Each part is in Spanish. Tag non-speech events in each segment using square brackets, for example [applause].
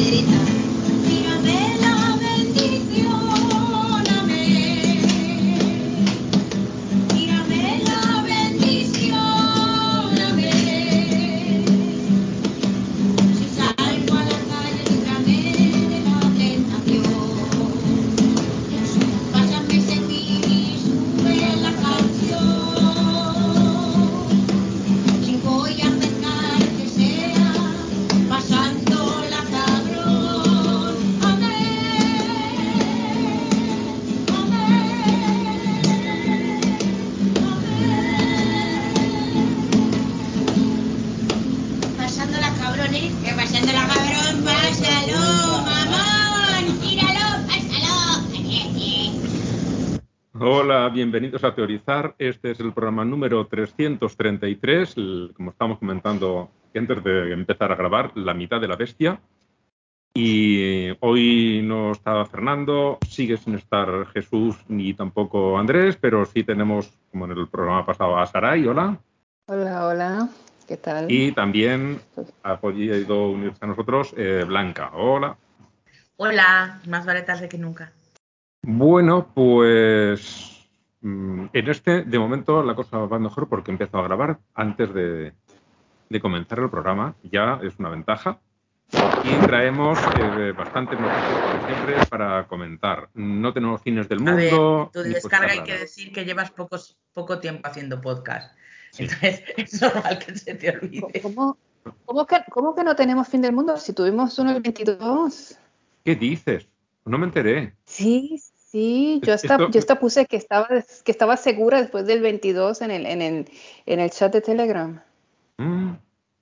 let it. Bienvenidos a Teorizar. Este es el programa número 333, el- como estamos comentando antes de empezar a grabar, la mitad de la bestia. Y hoy no está Fernando, sigue sin estar Jesús ni tampoco Andrés, pero sí tenemos, como en el programa pasado, a Saray, hola. Hola, hola, ¿qué tal? Y también ha podido unirse a nosotros eh, Blanca, hola. Hola, más vale tarde que nunca. Bueno, pues en este, de momento, la cosa va mejor porque he empezado a grabar antes de, de comenzar el programa. Ya es una ventaja. Y traemos eh, bastantes noticias, como siempre, para comentar. No tenemos fines del A ver, mundo. tu descarga hay que decir que llevas pocos, poco tiempo haciendo podcast. Sí. Entonces, [laughs] es normal que se te olvide. ¿Cómo, cómo que, cómo que no tenemos fin del mundo si tuvimos uno el 22? ¿Qué dices? No me enteré. Sí, sí, yo hasta, Esto- yo hasta puse que estaba, que estaba segura después del 22 en el, en el, en el chat de Telegram. Mm,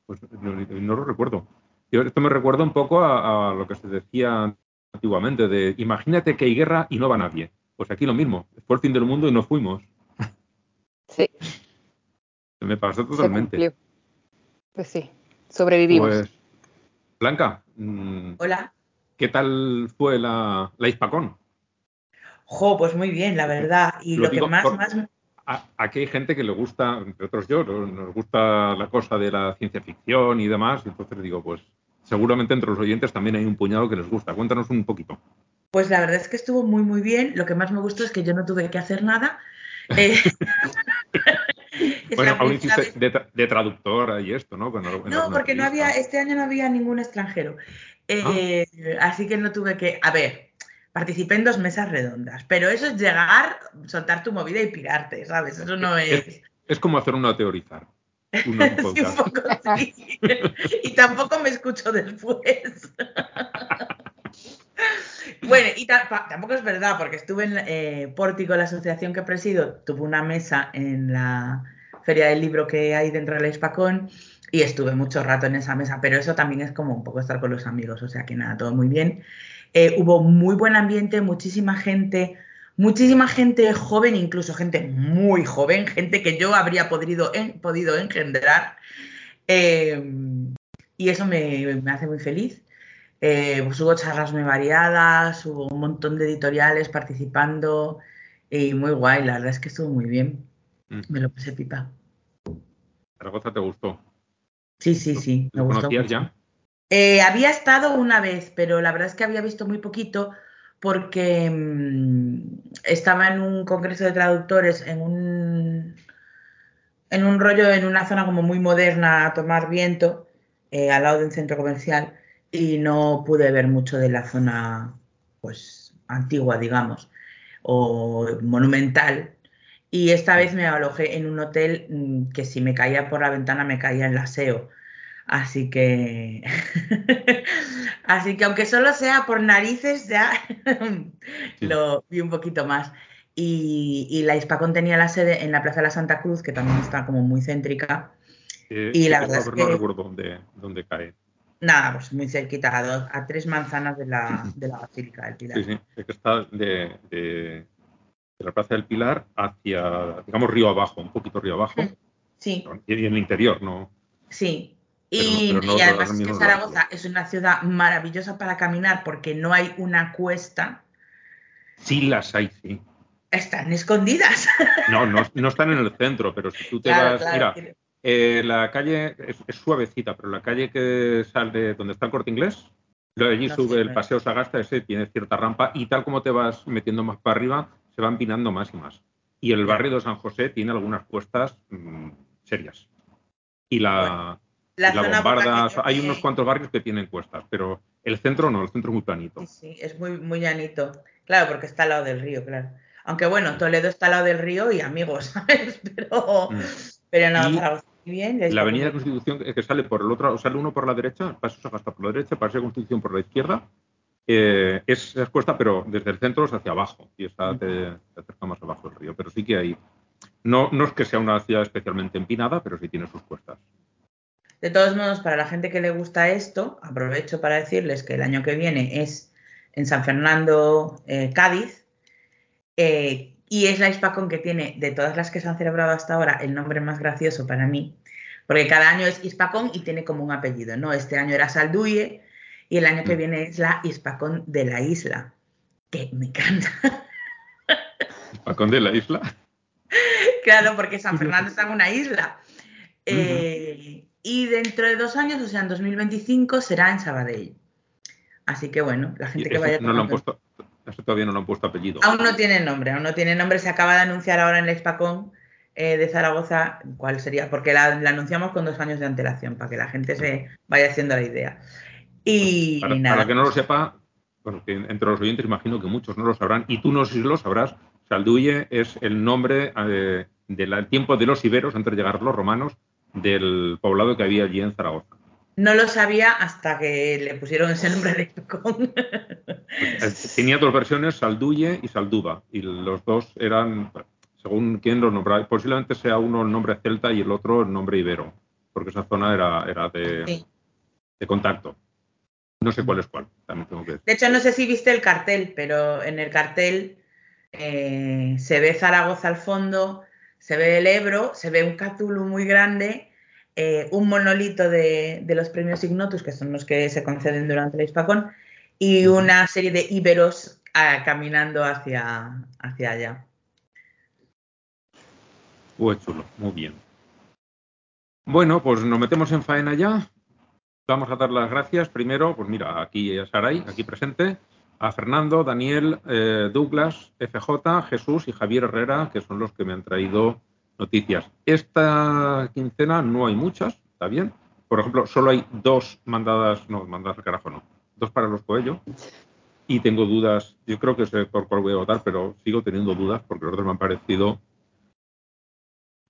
pues no, no lo recuerdo. Yo, esto me recuerda un poco a, a lo que se decía antiguamente, de imagínate que hay guerra y no va nadie. Pues aquí lo mismo, fue el fin del mundo y no fuimos. [laughs] Sí, Me pasó se totalmente. Pues sí, sobrevivimos. Pues, Blanca, mm, Hola. ¿qué tal fue la, la Hispacón? Jo, pues muy bien, la verdad. Y Lo lo, que más, por- más. Aquí hay gente que le gusta, entre otros yo, ¿no? nos gusta la cosa de la ciencia ficción y demás, y entonces digo, pues seguramente entre los oyentes también hay un puñado que les gusta. Cuéntanos un poquito. Pues la verdad es que estuvo muy, muy bien. Lo que más me gustó es que yo no tuve que hacer nada. Eh, [laughs] bueno, aún hiciste de, tra- de traductora y esto, ¿no? No, porque no había, este año no había ningún extranjero. Eh, Así que no tuve que. A ver, participé en dos mesas redondas, pero eso es llegar, soltar tu movida y pirarte, ¿sabes? Eso no es. Es como hacer una teorizar. Un [laughs] Sí, un poco sí. [laughs] Y tampoco me escucho después. [laughs] Bueno, y tampoco es verdad, porque estuve en eh, Pórtico, la asociación que presido, tuvo una mesa en la feria del libro que hay dentro de la Hispacón y estuve mucho rato en esa mesa, pero eso también es como un poco estar con los amigos, o sea que nada, todo muy bien. Eh, hubo muy buen ambiente, muchísima gente, muchísima gente joven, incluso gente muy joven, gente que yo habría podido, en- podido engendrar. Eh, y eso me, me hace muy feliz. Eh, pues hubo charlas muy variadas, hubo un montón de editoriales participando y muy guay, la verdad es que estuvo muy bien. Mm. Me lo pasé pipa. Zaragoza te gustó. Sí, sí, sí, me ¿Lo gustó conocías ya? Eh, había estado una vez, pero la verdad es que había visto muy poquito porque mm, estaba en un congreso de traductores en un, en un rollo, en una zona como muy moderna a tomar viento, eh, al lado de un centro comercial, y no pude ver mucho de la zona pues antigua, digamos, o monumental. Y esta vez me alojé en un hotel mm, que si me caía por la ventana me caía en la SEO. Así que, [laughs] así que aunque solo sea por narices, ya [laughs] lo vi un poquito más. Y, y la Hispacón tenía la sede en la Plaza de la Santa Cruz, que también está como muy céntrica. Eh, Y la verdad es que- no recuerdo dónde, dónde cae. Nada, pues muy cerquita, a, dos- a tres manzanas de la, [laughs] de la Basílica del Pilar. Sí, sí, es que está de, de- de la Plaza del Pilar hacia, digamos, río abajo, un poquito río abajo, Sí, y en el interior, ¿no? sí. Pero no- Y, pero no y además es que Zaragoza es una ciudad maravillosa para caminar porque no hay una cuesta, Sí las hay, sí. están escondidas. [laughs] No, no, no están en el centro, pero si tú te Claro, vas, claro, mira, eh, la calle es, es suavecita, pero la calle que sale donde está el corte inglés, allí No sube el paseo Sagasta, ese tiene cierta rampa y tal como te vas metiendo más para arriba, se va empinando más y más. Y el barrio de San José tiene algunas cuestas mm, serias. Y la, La y la bombarda, hay unos cuantos barrios que tienen cuestas, pero el centro no, el centro es muy planito. Sí, sí, es muy, muy llanito. Claro, porque está al lado del río, claro. Aunque bueno, Toledo está al lado del río y amigos, [laughs] ¿sabes? Pero, Mm. pero no, Zaragoza bien. La avenida bien. Constitución que sale por el otro, sale uno por la derecha, paso Sagasta por la derecha, paseo Constitución por la izquierda, eh, es, es cuesta, pero desde el centro es hacia abajo y está te, te acerca más abajo del río. Pero sí que hay, no, no es que sea una ciudad especialmente empinada, pero sí tiene sus cuestas. De todos modos, para la gente que le gusta esto, aprovecho para decirles que el año que viene es en San Fernando, eh, Cádiz, eh, y es la Hispacón que tiene, de todas las que se han celebrado hasta ahora, el nombre más gracioso para mí, porque cada año es Hispacón y tiene como un apellido, ¿no? Este año era Salduye y el año que Mm. viene es la Hispacón de la isla, que me encanta. [laughs] Balcón de la isla. Claro, porque San Fernando está en una isla. Eh, y dentro de dos años, o sea, en 2025, será en Sabadell. Así que bueno, la gente que vaya no lo han puesto, eso todavía no lo han puesto apellido. Aún no tiene nombre, aún no tiene nombre. Se acaba de anunciar ahora en la Expacón eh, de Zaragoza cuál sería, porque la, la anunciamos con dos años de antelación, para que la gente se vaya haciendo la idea. Y, Para, y nada. para que no lo sepa, bueno, que entre los oyentes imagino que muchos no lo sabrán, y tú no sé si lo sabrás, Salduye es el nombre eh, del tiempo de los iberos, antes de llegar los romanos, del poblado que había allí en Zaragoza. No lo sabía hasta que le pusieron ese nombre de Expacón. Eh, Tenía dos versiones, Salduye y Salduba, y los dos eran, según quién los nombraba, posiblemente sea uno el nombre celta y el otro el nombre ibero, porque esa zona era, era de, Sí. de contacto. No sé cuál es cuál, también tengo que decir. De hecho, no sé si viste el cartel, pero en el cartel eh, se ve Zaragoza al fondo, se ve el Ebro, se ve un Cthulhu muy grande, eh, un monolito de, de los premios Ignotus, que son los que se conceden durante el Hispacón, y una serie de íberos ah, caminando hacia, hacia allá. Pues chulo, muy bien. Bueno, pues nos metemos en faena ya. Vamos a dar las gracias primero, pues mira, aquí a Saray, aquí presente, a Fernando, Daniel, eh, Douglas, FJ, Jesús y Javier Herrera, que son los que me han traído noticias. Esta quincena no hay muchas, ¿está bien? Por ejemplo, solo hay dos mandadas, no, mandadas al carajo no, dos para los Coello. Y tengo dudas, yo creo que sé por cuál voy a votar, pero sigo teniendo dudas porque los otros me han parecido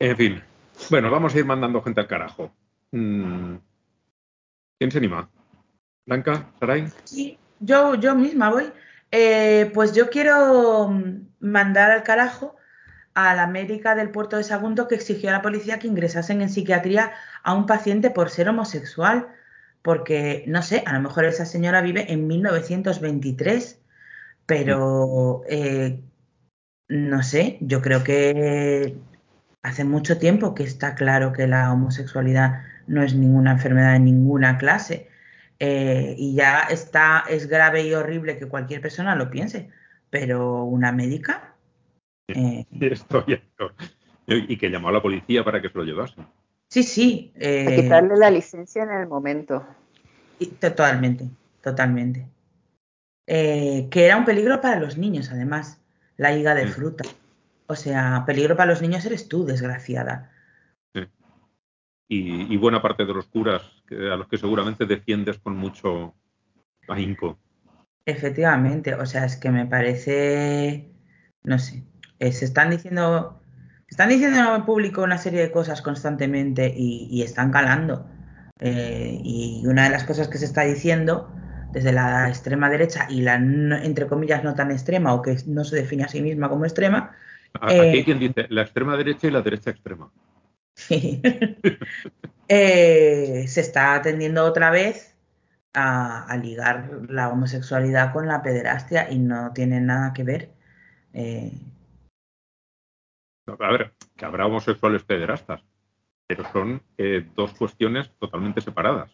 en fin. Bueno, vamos a ir mandando gente al carajo. Mm, ¿Quién se anima? ¿Blanca? ¿Saray? Sí, yo, yo misma voy. Eh, pues yo quiero mm, mandar al carajo a la médica del puerto de Sagunto que exigió a la policía que ingresasen en psiquiatría a un paciente por ser homosexual. Porque, no sé, a lo mejor esa señora vive en 1923, pero eh, no sé, yo creo que hace mucho tiempo que está claro que la homosexualidad no es ninguna enfermedad de ninguna clase. Eh, y ya está, es grave y horrible que cualquier persona lo piense, pero una médica. eh, Estoy. Y que llamó a la policía para que se lo llevase. sí, sí. A eh, quitarle la licencia en el momento. y- totalmente, totalmente. Eh, que era un peligro para los niños, además, la higa de Mm. fruta. O sea, peligro para los niños eres tú, desgraciada. Y, y buena parte de los curas, que- a los que seguramente defiendes con mucho ahínco. Efectivamente, o sea, es que me parece, no sé, eh, se están diciendo, están diciendo en público una serie de cosas constantemente y, y están calando. Eh, y una de las cosas que se está diciendo desde la extrema derecha y la, no- entre comillas, no tan extrema o que no se define a sí misma como extrema, Eh, Aquí hay quien dice la extrema derecha y la derecha extrema. Sí. [laughs] Eh, se está tendiendo otra vez a, a ligar la homosexualidad con la pederastia y no tiene nada que ver. Eh, A ver, que habrá homosexuales pederastas, pero son eh, dos cuestiones totalmente separadas.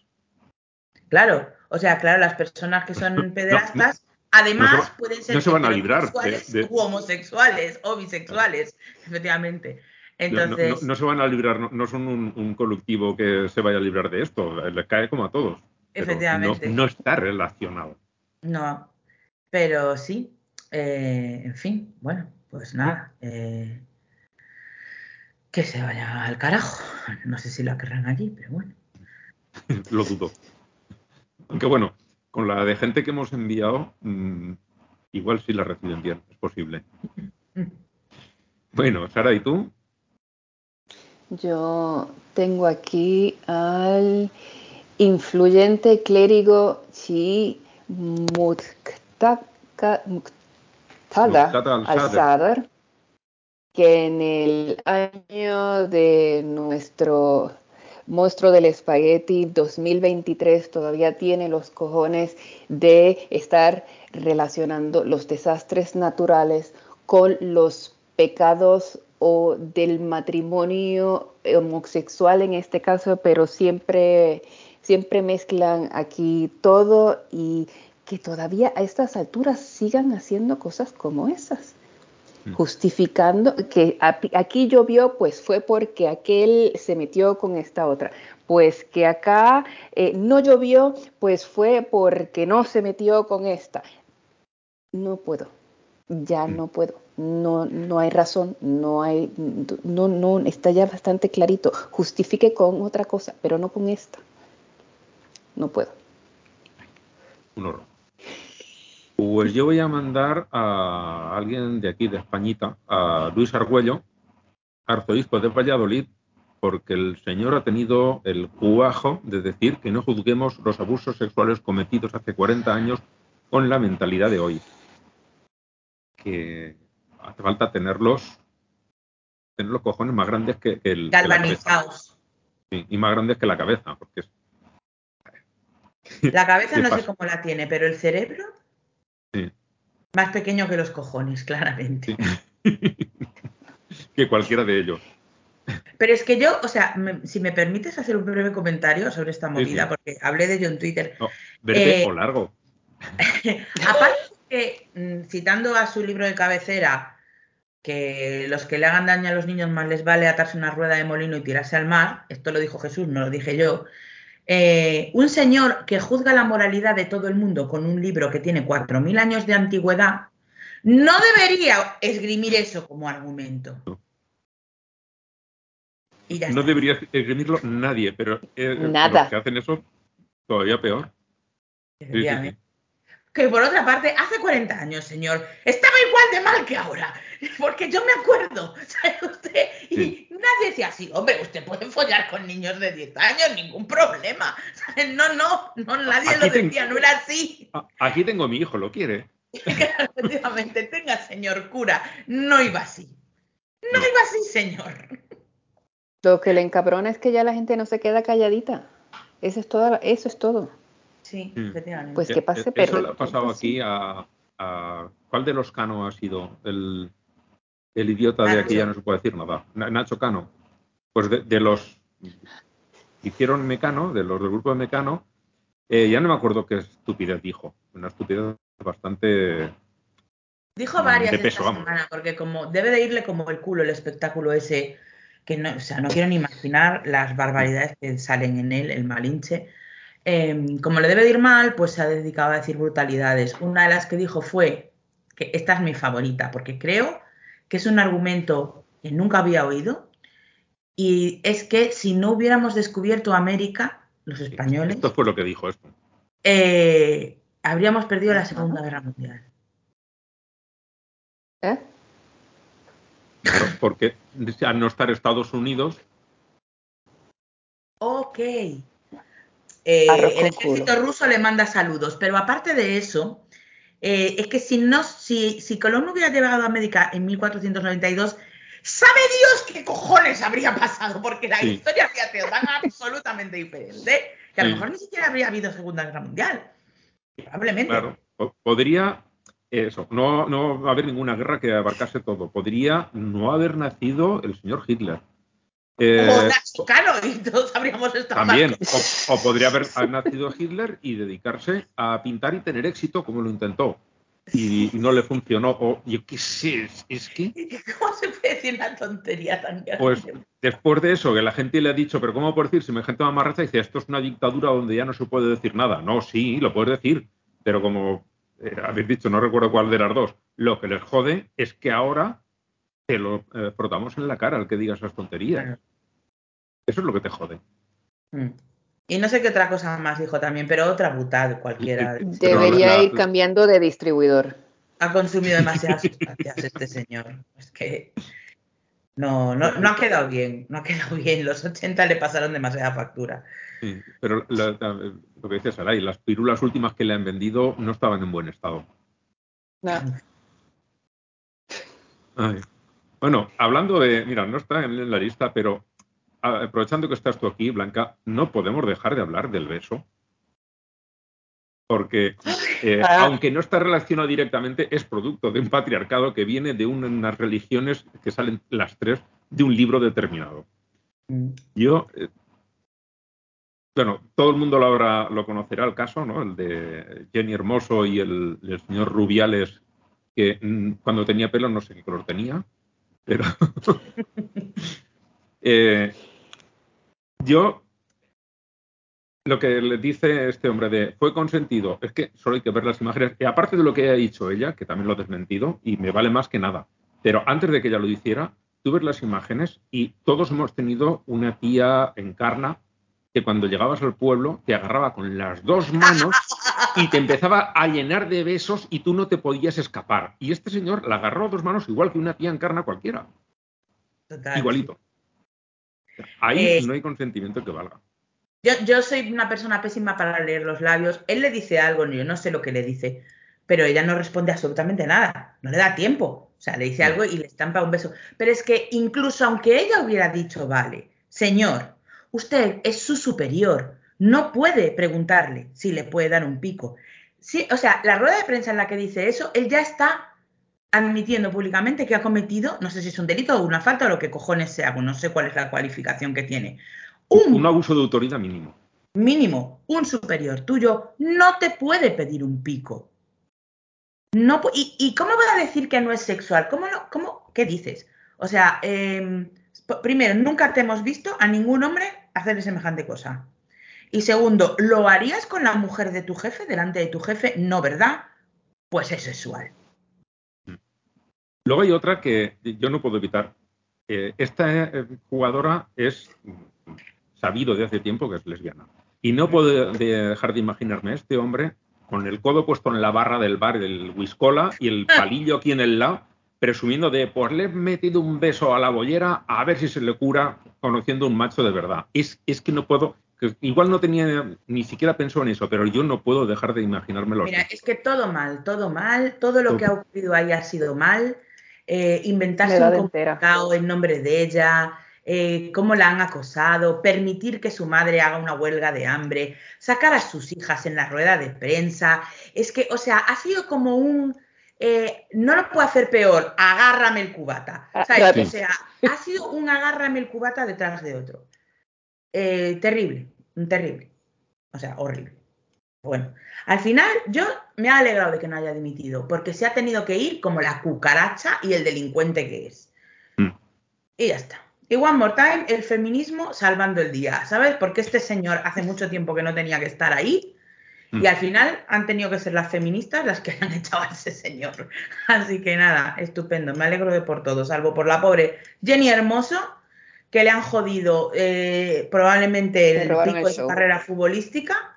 claro, o sea, claro, las personas que son [laughs] pederastas, además no se va- pueden ser no se van a librar de- heterosexuales de- u homosexuales o bisexuales, efectivamente. No- Entonces, no, no se van a librar, no, no son un, un colectivo que se vaya a librar de esto, les cae como a todos. pero Efectivamente. No, no está relacionado. No, pero sí, eh, en fin, bueno, pues nada, eh, que se vaya al carajo. No sé si la querrán allí, pero bueno. [laughs] Lo dudo. Aunque bueno, con la de gente que hemos enviado, mm, igual sí la reciben bien, es posible. [laughs] Bueno, Sara, ¿y tú? Yo tengo aquí al influyente clérigo Chi Muqtada al-Sadr, que en el año de nuestro monstruo del espagueti 2023 todavía tiene los cojones de estar relacionando los desastres naturales con los pecados o del matrimonio homosexual en este caso, pero siempre, siempre mezclan aquí todo y que todavía a estas alturas sigan haciendo cosas como esas justificando que aquí llovió, pues fue porque aquel se metió con esta otra. Pues que acá eh, no llovió, pues fue porque no se metió con esta. No puedo, ya no puedo, no, no hay razón, no hay, no, no, está ya bastante clarito. Justifique con otra cosa, pero no con esta. No puedo. Un horror. Pues yo voy a mandar a alguien de aquí, de Españita, a Luis Argüello, arzobispo de Valladolid, porque el señor ha tenido el cuajo de decir que no juzguemos los abusos sexuales cometidos hace 40 años con la mentalidad de hoy. Que hace falta tenerlos, tener los cojones más grandes que, que el. Galvanizados. Sí, y más grandes que la cabeza, porque es. La cabeza [laughs] ¿Qué no sé cómo la tiene, pero el cerebro Sí. más pequeño que los cojones, claramente. Sí. [laughs] que cualquiera de ellos. Pero es que yo, o sea, me- si me permites hacer un breve comentario sobre esta Sí, movida, sí. porque hablé de ello en Twitter. No, verde Eh, o largo. [laughs] Aparte que, mm, citando a su libro de cabecera, que los que le hagan daño a los niños más les vale atarse una rueda de molino y tirarse al mar, esto lo dijo Jesús, no lo dije yo, eh, un señor que juzga la moralidad de todo el mundo con un libro que tiene 4.000 años de antigüedad, no debería esgrimir eso como argumento. Y ya No debería esgrimirlo nadie, pero eh, Nada. los que hacen eso, todavía peor. Sí, sí, sí. Que por otra parte, hace 40 años, señor, estaba igual de mal que ahora. [laughs] Porque yo me acuerdo, [laughs] ¿sabe usted? Y Sí. nadie decía así, hombre, usted puede follar con niños de 10 años, ningún problema. [laughs] ¿Sabe? No, no, no, nadie Aquí lo decía, no era así. Aquí tengo a mi hijo, ¿lo quiere? Efectivamente, tenga, señor cura, no iba así. No No. iba así, señor. Lo que le encabrona es que ya la gente no se queda calladita. Eso es todo. Eso es todo. Sí, Mm. efectivamente. Pues Eh, que pase, eh, pero Eso le ha pasado aquí a, a- ¿Cuál de los Cano ha sido? El, el idiota de aquí ya no se puede decir nada. Na- Nacho Cano. Pues de, de los que hicieron Mecano, de los del grupo de Mecano, eh, ya no me acuerdo qué estupidez dijo. Una estupidez bastante. Dijo varias de esta peso, vamos. semana, porque como debe de irle como el culo el espectáculo ese, que no, o sea, no quiero ni imaginar las barbaridades que salen en él, el malinche. Eh, como le debe de ir mal, pues se ha dedicado a decir brutalidades. Una de las que dijo fue, que esta es mi favorita, porque creo que es un argumento que nunca había oído, y es que si no hubiéramos descubierto América, los españoles, Esto fue lo que dijo esto. eh, habríamos perdido la Segunda Guerra Mundial. ¿Eh? Claro, porque al no estar Estados Unidos, Ok. Eh, el ejército culo. ruso le manda saludos, pero aparte de eso, eh, es que si, no, si, si Colón no hubiera llegado a América en 1492, ¿sabe Dios qué cojones habría pasado? Porque la Sí. historia habría sido tan absolutamente diferente que a lo Sí. mejor ni siquiera habría habido Segunda Guerra Mundial. Probablemente. claro, po- podría. Eso, no, no va a haber ninguna guerra que abarcase todo. Podría no haber nacido el señor Hitler. Eh, o Cano, y todos habríamos estado También, o, o podría haber nacido Hitler y dedicarse a pintar y tener éxito como lo intentó. y, no le funcionó. O yo qué sé, es, que. ¿Cómo se puede decir una tontería tan grande? Pues después de eso, que la gente le ha dicho, pero ¿cómo puedo decir? Si me gente mamarracha, dice, esto es una dictadura donde ya no se puede decir nada. No, sí, lo puedes decir, pero como eh, habéis dicho, no recuerdo cuál de las dos, lo que les jode es que ahora te lo eh, frotamos en la cara al que diga esas tonterías. Eso es lo que te jode. Mm. Y no sé qué otra cosa más dijo también, pero otra brutal cualquiera. Debería ir cambiando de distribuidor. Ha consumido demasiadas sustancias este señor. Es que no, no, no ha quedado bien, no ha quedado bien. Los 80 le pasaron demasiada factura. Sí, pero lo que dice Saray, las pirulas últimas que le han vendido no estaban en buen estado. No. Bueno, hablando de, mira, no está en la lista, pero aprovechando que estás tú aquí, Blanca, no podemos dejar de hablar del beso. Porque, eh, ah. aunque no está relacionado directamente, es producto de un patriarcado que viene de unas religiones que salen las tres de un libro determinado. Mm. Yo, eh, bueno, todo el mundo lo, habrá, lo conocerá el caso, ¿no? El de Jenny Hermoso y el, el señor Rubiales, que mm, cuando tenía pelo no sé qué color tenía, pero [laughs] eh, yo, lo que le dice este hombre de fue consentido, es que solo hay que ver las imágenes, y aparte de lo que ha dicho ella, que también lo ha desmentido, y me vale más que nada, pero antes de que ella lo hiciera, tú ves las imágenes y todos hemos tenido una tía encarna que cuando llegabas al pueblo te agarraba con las dos manos [laughs] y te empezaba a llenar de besos y tú no te podías escapar. Y este señor la agarró a dos manos igual que una tía encarna cualquiera. Igualito. Ahí eh, no hay consentimiento que valga. Yo, soy una persona pésima para leer los labios. Él le dice algo, yo no sé lo que le dice, pero ella no responde absolutamente nada. No le da tiempo. O sea, le dice algo y le estampa un beso. Pero es que incluso aunque ella hubiera dicho, vale, señor, usted es su superior, no puede preguntarle si le puede dar un pico. Sí, o sea, la rueda de prensa en la que dice eso, él ya está admitiendo públicamente que ha cometido, no sé si es un delito o una falta o lo que cojones sea, no sé cuál es la cualificación que tiene. Un, abuso de autoridad mínimo. Mínimo, un superior tuyo no te puede pedir un pico. No, y, cómo va a decir que no es sexual? ¿Cómo no? ¿Cómo? ¿Qué dices? O sea, em, primero, nunca te hemos visto a ningún hombre hacer semejante cosa. Y segundo, ¿lo harías con la mujer de tu jefe, delante de tu jefe? No, ¿verdad? Pues es sexual. Luego hay otra que yo no puedo evitar. esta eh, jugadora es sabido de hace tiempo que es lesbiana. Y no puedo dejar de imaginarme a este hombre con el codo puesto en la barra del bar del Wiscola y el palillo aquí en el lado, presumiendo de, pues le he metido un beso a la bollera a ver si se le cura conociendo un macho de verdad. Es, es que no puedo, igual no tenía, ni siquiera pensó en eso, pero yo no puedo dejar de imaginármelo. Mira, es que todo mal, todo mal, todo lo que ha ocurrido ahí ha sido mal eh, inventarse un comunicado en nombre de ella, eh, cómo la han acosado, permitir que su madre haga una huelga de hambre, sacar a sus hijas en la rueda de prensa. Es que, o sea, ha sido como un... Eh, no lo puedo hacer peor, agárrame el cubata. Ah, o sea, ha sido un agárrame el cubata detrás de otro. terrible, terrible. O sea, horrible. Bueno, al final yo me he alegrado de que no haya dimitido, porque se ha tenido que ir como la cucaracha y el delincuente que es. Mm. Y ya está. Y one more time, el feminismo salvando el día, ¿sabes? Porque este señor hace mucho tiempo que no tenía que estar ahí y mm. al final han tenido que ser las feministas las que [laughs] han echado a ese señor. Así que nada, estupendo, me alegro de por todo, salvo por la pobre Jenny Hermoso, que le han jodido eh, probablemente el pico de su carrera futbolística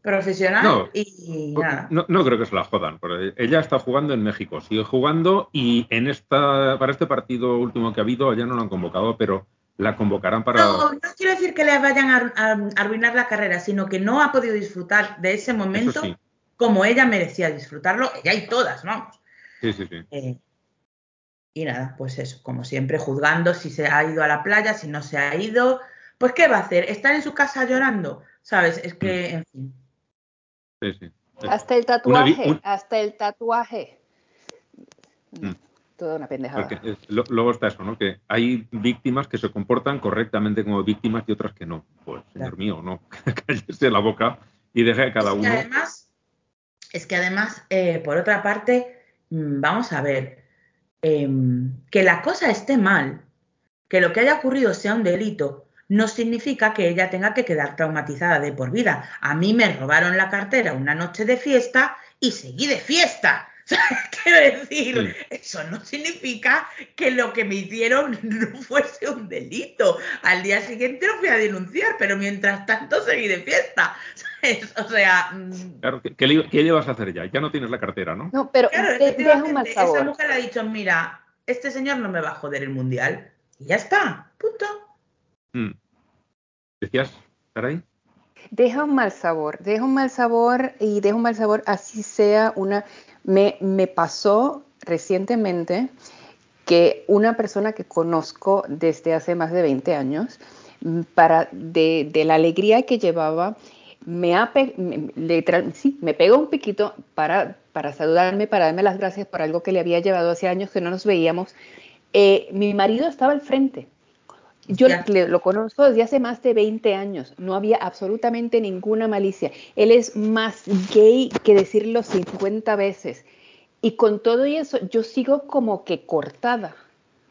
profesional no, y nada. No, creo que se la jodan, porque ella está jugando en México, sigue jugando y en esta para este partido último que ha habido, ya no lo han convocado, pero la convocarán para... No, no quiero decir que le vayan a, arruinar la carrera, sino que no ha podido disfrutar de ese momento como ella merecía disfrutarlo, ella y todas, vamos. Sí, sí, sí. Eh, y nada, pues eso, como siempre, juzgando si se ha ido a la playa, si no se ha ido, pues ¿qué va a hacer? ¿Estar en su casa llorando? ¿Sabes? Es que, en fin. Hasta el tatuaje, hasta el tatuaje. Mm. Toda una pendejada. luego está eso, ¿no? Que hay víctimas que se comportan correctamente como víctimas y otras que no. Pues, señor mío, no. [laughs] Cállese la boca y deje a cada uno. además, es que además, eh, por otra parte, mm, vamos a ver, em, que la cosa esté mal, que lo que haya ocurrido sea un delito, no significa que ella tenga que quedar traumatizada de por vida. A mí me robaron la cartera una noche de fiesta y seguí de fiesta. [laughs] Quiero decir, eso no significa que lo que me hicieron [laughs] no fuese un delito. Al día siguiente lo fui a denunciar, pero mientras tanto seguí de fiesta. [laughs] O sea. Mm. Claro, ¿qué, le, vas a hacer ya? Ya no tienes la cartera, ¿no? No, pero claro, esa mujer ha dicho: Mira, este señor no me va a joder el mundial. Y ya está, punto. Mm. ¿Decías, Caray? Deja un mal sabor, deja un mal sabor y deja un mal sabor así sea una me, pasó recientemente que una persona que conozco desde hace más de 20 años, mm, para, de, la alegría que llevaba, me, sí, me pegó un piquito para, para saludarme, para darme las gracias por algo que le había llevado hace años que no nos veíamos. Eh, mi marido estaba al frente. Yo lo conozco desde hace más de 20 años, no había absolutamente ninguna malicia. Él es más gay que decirlo 50 veces. Y con todo eso, yo sigo como que cortada,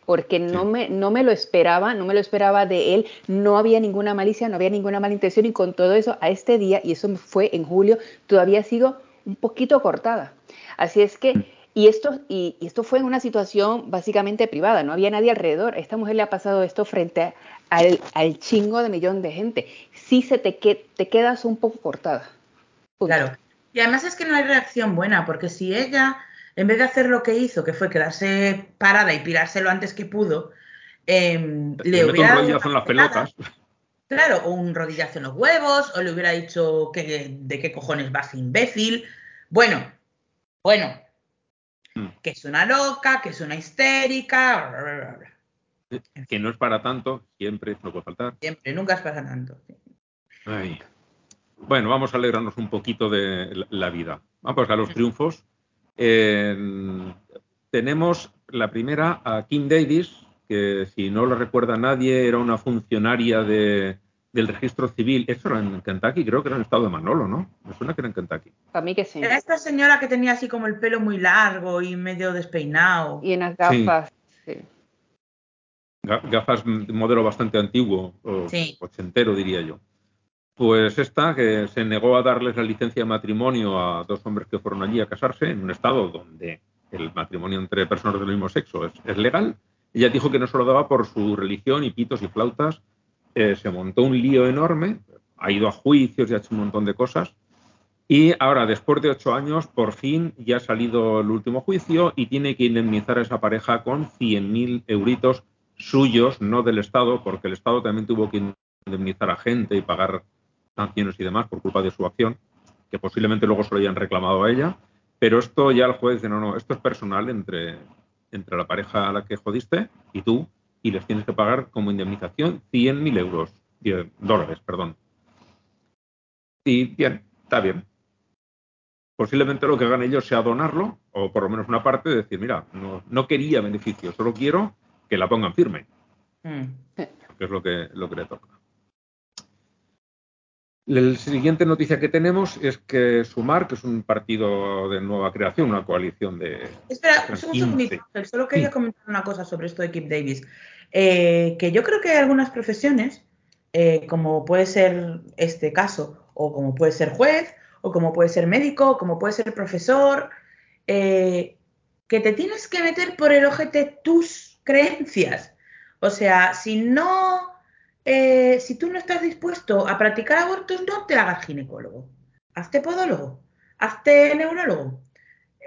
porque no, me, no me lo esperaba, no me lo esperaba de él, no había ninguna malicia, no había ninguna mala intención, y con todo eso, a este día, y eso fue en julio, todavía sigo un poquito cortada. Así es que mm. Y esto, y, esto fue en una situación básicamente privada, no había nadie alrededor. A esta mujer le ha pasado esto frente al, al chingo de millón de gente. Sí se te, te quedas un poco cortada. Claro. Y además es que no hay reacción buena, porque si ella, en vez de hacer lo que hizo, que fue quedarse parada y pirarse lo antes que pudo, eh, le hubiera... Un rodillazo en las pelotas. Claro, o un rodillazo en los huevos, o le hubiera dicho que, de qué cojones vas imbécil. Bueno, bueno, Mm. que es una loca, que es una histérica. Que no es para tanto, siempre no puede faltar. Siempre, nunca es para tanto. Bueno, vamos a alegrarnos un poquito de la vida. Vamos a los triunfos. tenemos la primera a Kim Davis, que si no lo recuerda nadie, era una funcionaria de, del registro civil. Eso era en Kentucky, creo que era en el estado de Manolo, ¿no? Me suena que era en Kentucky. Para mí que sí. Era esta señora que tenía así como el pelo muy largo y medio despeinado. Y unas gafas. Sí. Gafas de modelo bastante antiguo, o ochentero diría yo. Pues esta que se negó a darles la licencia de matrimonio a dos hombres que fueron allí a casarse en un estado donde el matrimonio entre personas del mismo sexo es, es legal. Ella dijo que no se lo daba por su religión y pitos y flautas eh, se montó un lío enorme, ha ido a juicios y ha hecho un montón de cosas. Y ahora, después de ocho años, por fin ya ha salido el último juicio y tiene que indemnizar a esa pareja con 100.000 euritos suyos, no del Estado, porque el Estado también tuvo que indemnizar a gente y pagar sanciones y demás por culpa de su acción, que posiblemente luego se lo hayan reclamado a ella. Pero esto ya el juez dice, no, no, esto es personal entre, entre la pareja a la que jodiste y tú, y les tienes que pagar como indemnización 100.000 euros, dólares, perdón. Y bien, está bien. Posiblemente lo que hagan ellos sea donarlo, o por lo menos una parte, de decir, mira, no, quería beneficio, solo quiero que la pongan firme. Mm. Que es lo que, lo que le toca. La siguiente noticia que tenemos es que Sumar, que es un partido de nueva creación, una coalición de. Espera, un segundito. Solo quería comentar una cosa sobre esto de Kip Davis. Eh, que yo creo que hay algunas profesiones, eh, como puede ser este caso, o como puede ser juez, o como puede ser médico, o como puede ser profesor, eh, que te tienes que meter por el ojete tus creencias. O sea, si no si tú no estás dispuesto a practicar abortos, no te hagas ginecólogo. Hazte podólogo, hazte neurólogo.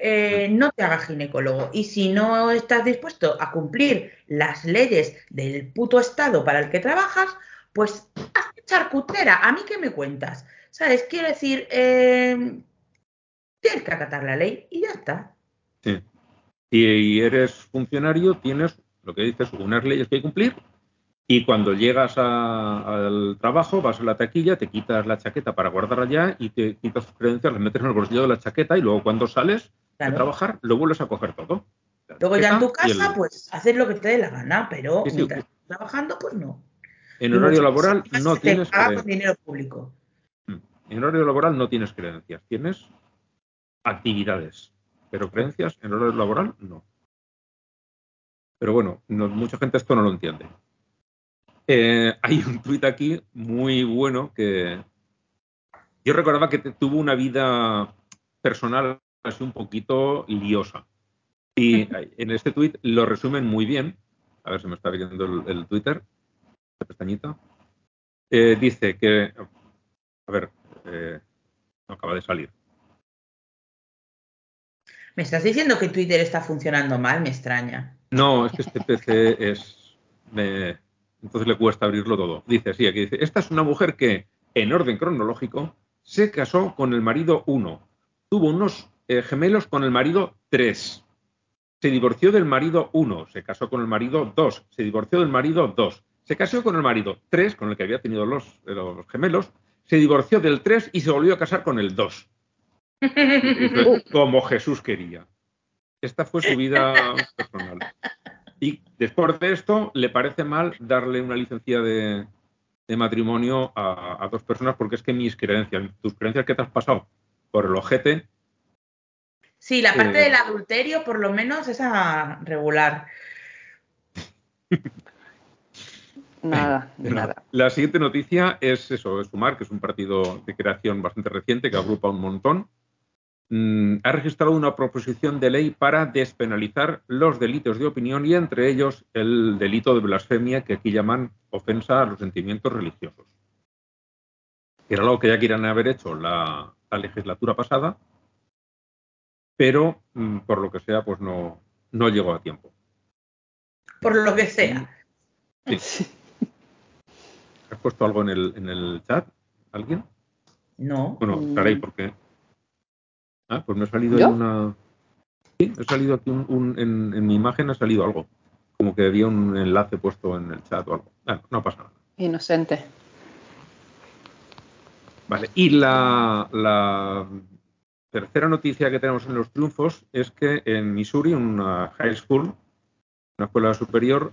Eh, no te hagas ginecólogo. Y si no estás dispuesto a cumplir las leyes del puto Estado para el que trabajas, pues hazte charcutera. ¿A mí qué me cuentas? ¿Sabes? Quiero decir, eh, tienes que acatar la ley y ya está. Sí. Si eres funcionario, tienes lo que dices, unas leyes que cumplir y cuando llegas al trabajo, vas a la taquilla, te quitas la chaqueta para guardarla allá y te quitas tus credencias, las metes en el bolsillo de la chaqueta y luego cuando sales a trabajar, lo vuelves a coger todo. Luego ya en tu casa, pues haces lo que te dé la gana, pero mientras estás trabajando, pues no. En horario laboral no tienes credencias. dinero público. Mm. En horario laboral no tienes credencias, tienes actividades, pero creencias en horario laboral no. Pero bueno, mucha gente esto no lo entiende. Eh, [laughs] hay un tuit aquí muy bueno que yo recordaba que tuvo una vida personal así un poquito liosa. Y [laughs] en este tuit lo resumen muy bien. A ver si me está viendo el, Twitter, la pestañita. Eh, dice que, a ver, eh, acaba de salir. ¿Me estás diciendo que Twitter está funcionando mal? Me extraña. No, es que este PC es... entonces le cuesta abrirlo todo. Dice así, aquí dice, esta es una mujer que, en orden cronológico, se casó con el marido 1, tuvo unos eh, gemelos con el marido 3, se divorció del marido 1, se casó con el marido 2, se divorció del marido 2, se casó con el marido 3, con el que había tenido los, los gemelos, se divorció del 3 y se volvió a casar con el 2. [laughs] Como Jesús quería. Esta fue su vida personal. Y después de esto, le parece mal darle una licencia de, matrimonio a, dos personas porque es que mis creencias, tus creencias que te has pasado por el ojete. Sí, la parte del adulterio, por lo menos, es a regular. [laughs] Nada, [laughs] nada. La siguiente noticia es eso, es Sumar, que es un partido de creación bastante reciente que agrupa un montón. Mm, ha registrado una proposición de ley para despenalizar los delitos de opinión y entre ellos el delito de blasfemia que aquí llaman ofensa a los sentimientos religiosos. Era algo que ya querían haber hecho la, legislatura pasada, pero mm, por lo que sea, pues no, no llegó a tiempo. Por lo que sea. Sí. ¿Has puesto algo en el, en el chat? ¿Alguien? No. Bueno, estaré porque Ah, pues me ha salido una. Sí, ha salido aquí un, en, mi imagen ha salido algo. Como que había un enlace puesto en el chat o algo. Ah, no pasa nada. Inocente. Vale, y la, la tercera noticia que tenemos en los triunfos es que en Missouri, una high school, una escuela superior,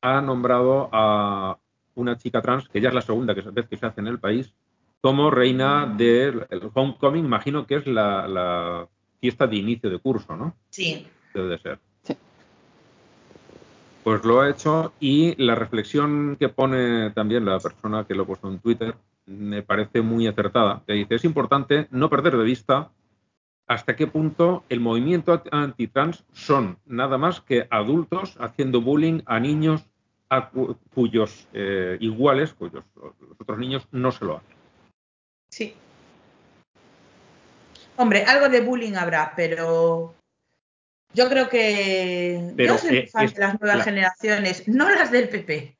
ha nombrado a una chica trans, que ya es la segunda vez que se hace en el país, como reina del homecoming, imagino que es la, fiesta de inicio de curso, ¿no? Sí. Debe de ser. Sí. Pues lo ha hecho y la reflexión que pone también la persona que lo ha puesto en Twitter me parece muy acertada. Que dice, es importante no perder de vista hasta qué punto el movimiento antitrans son nada más que adultos haciendo bullying a niños a cuyos eh, iguales, cuyos los otros niños no se lo hacen. Sí. Hombre, algo de bullying habrá, pero yo creo que yo soy fan de las nuevas generaciones, no las del PP.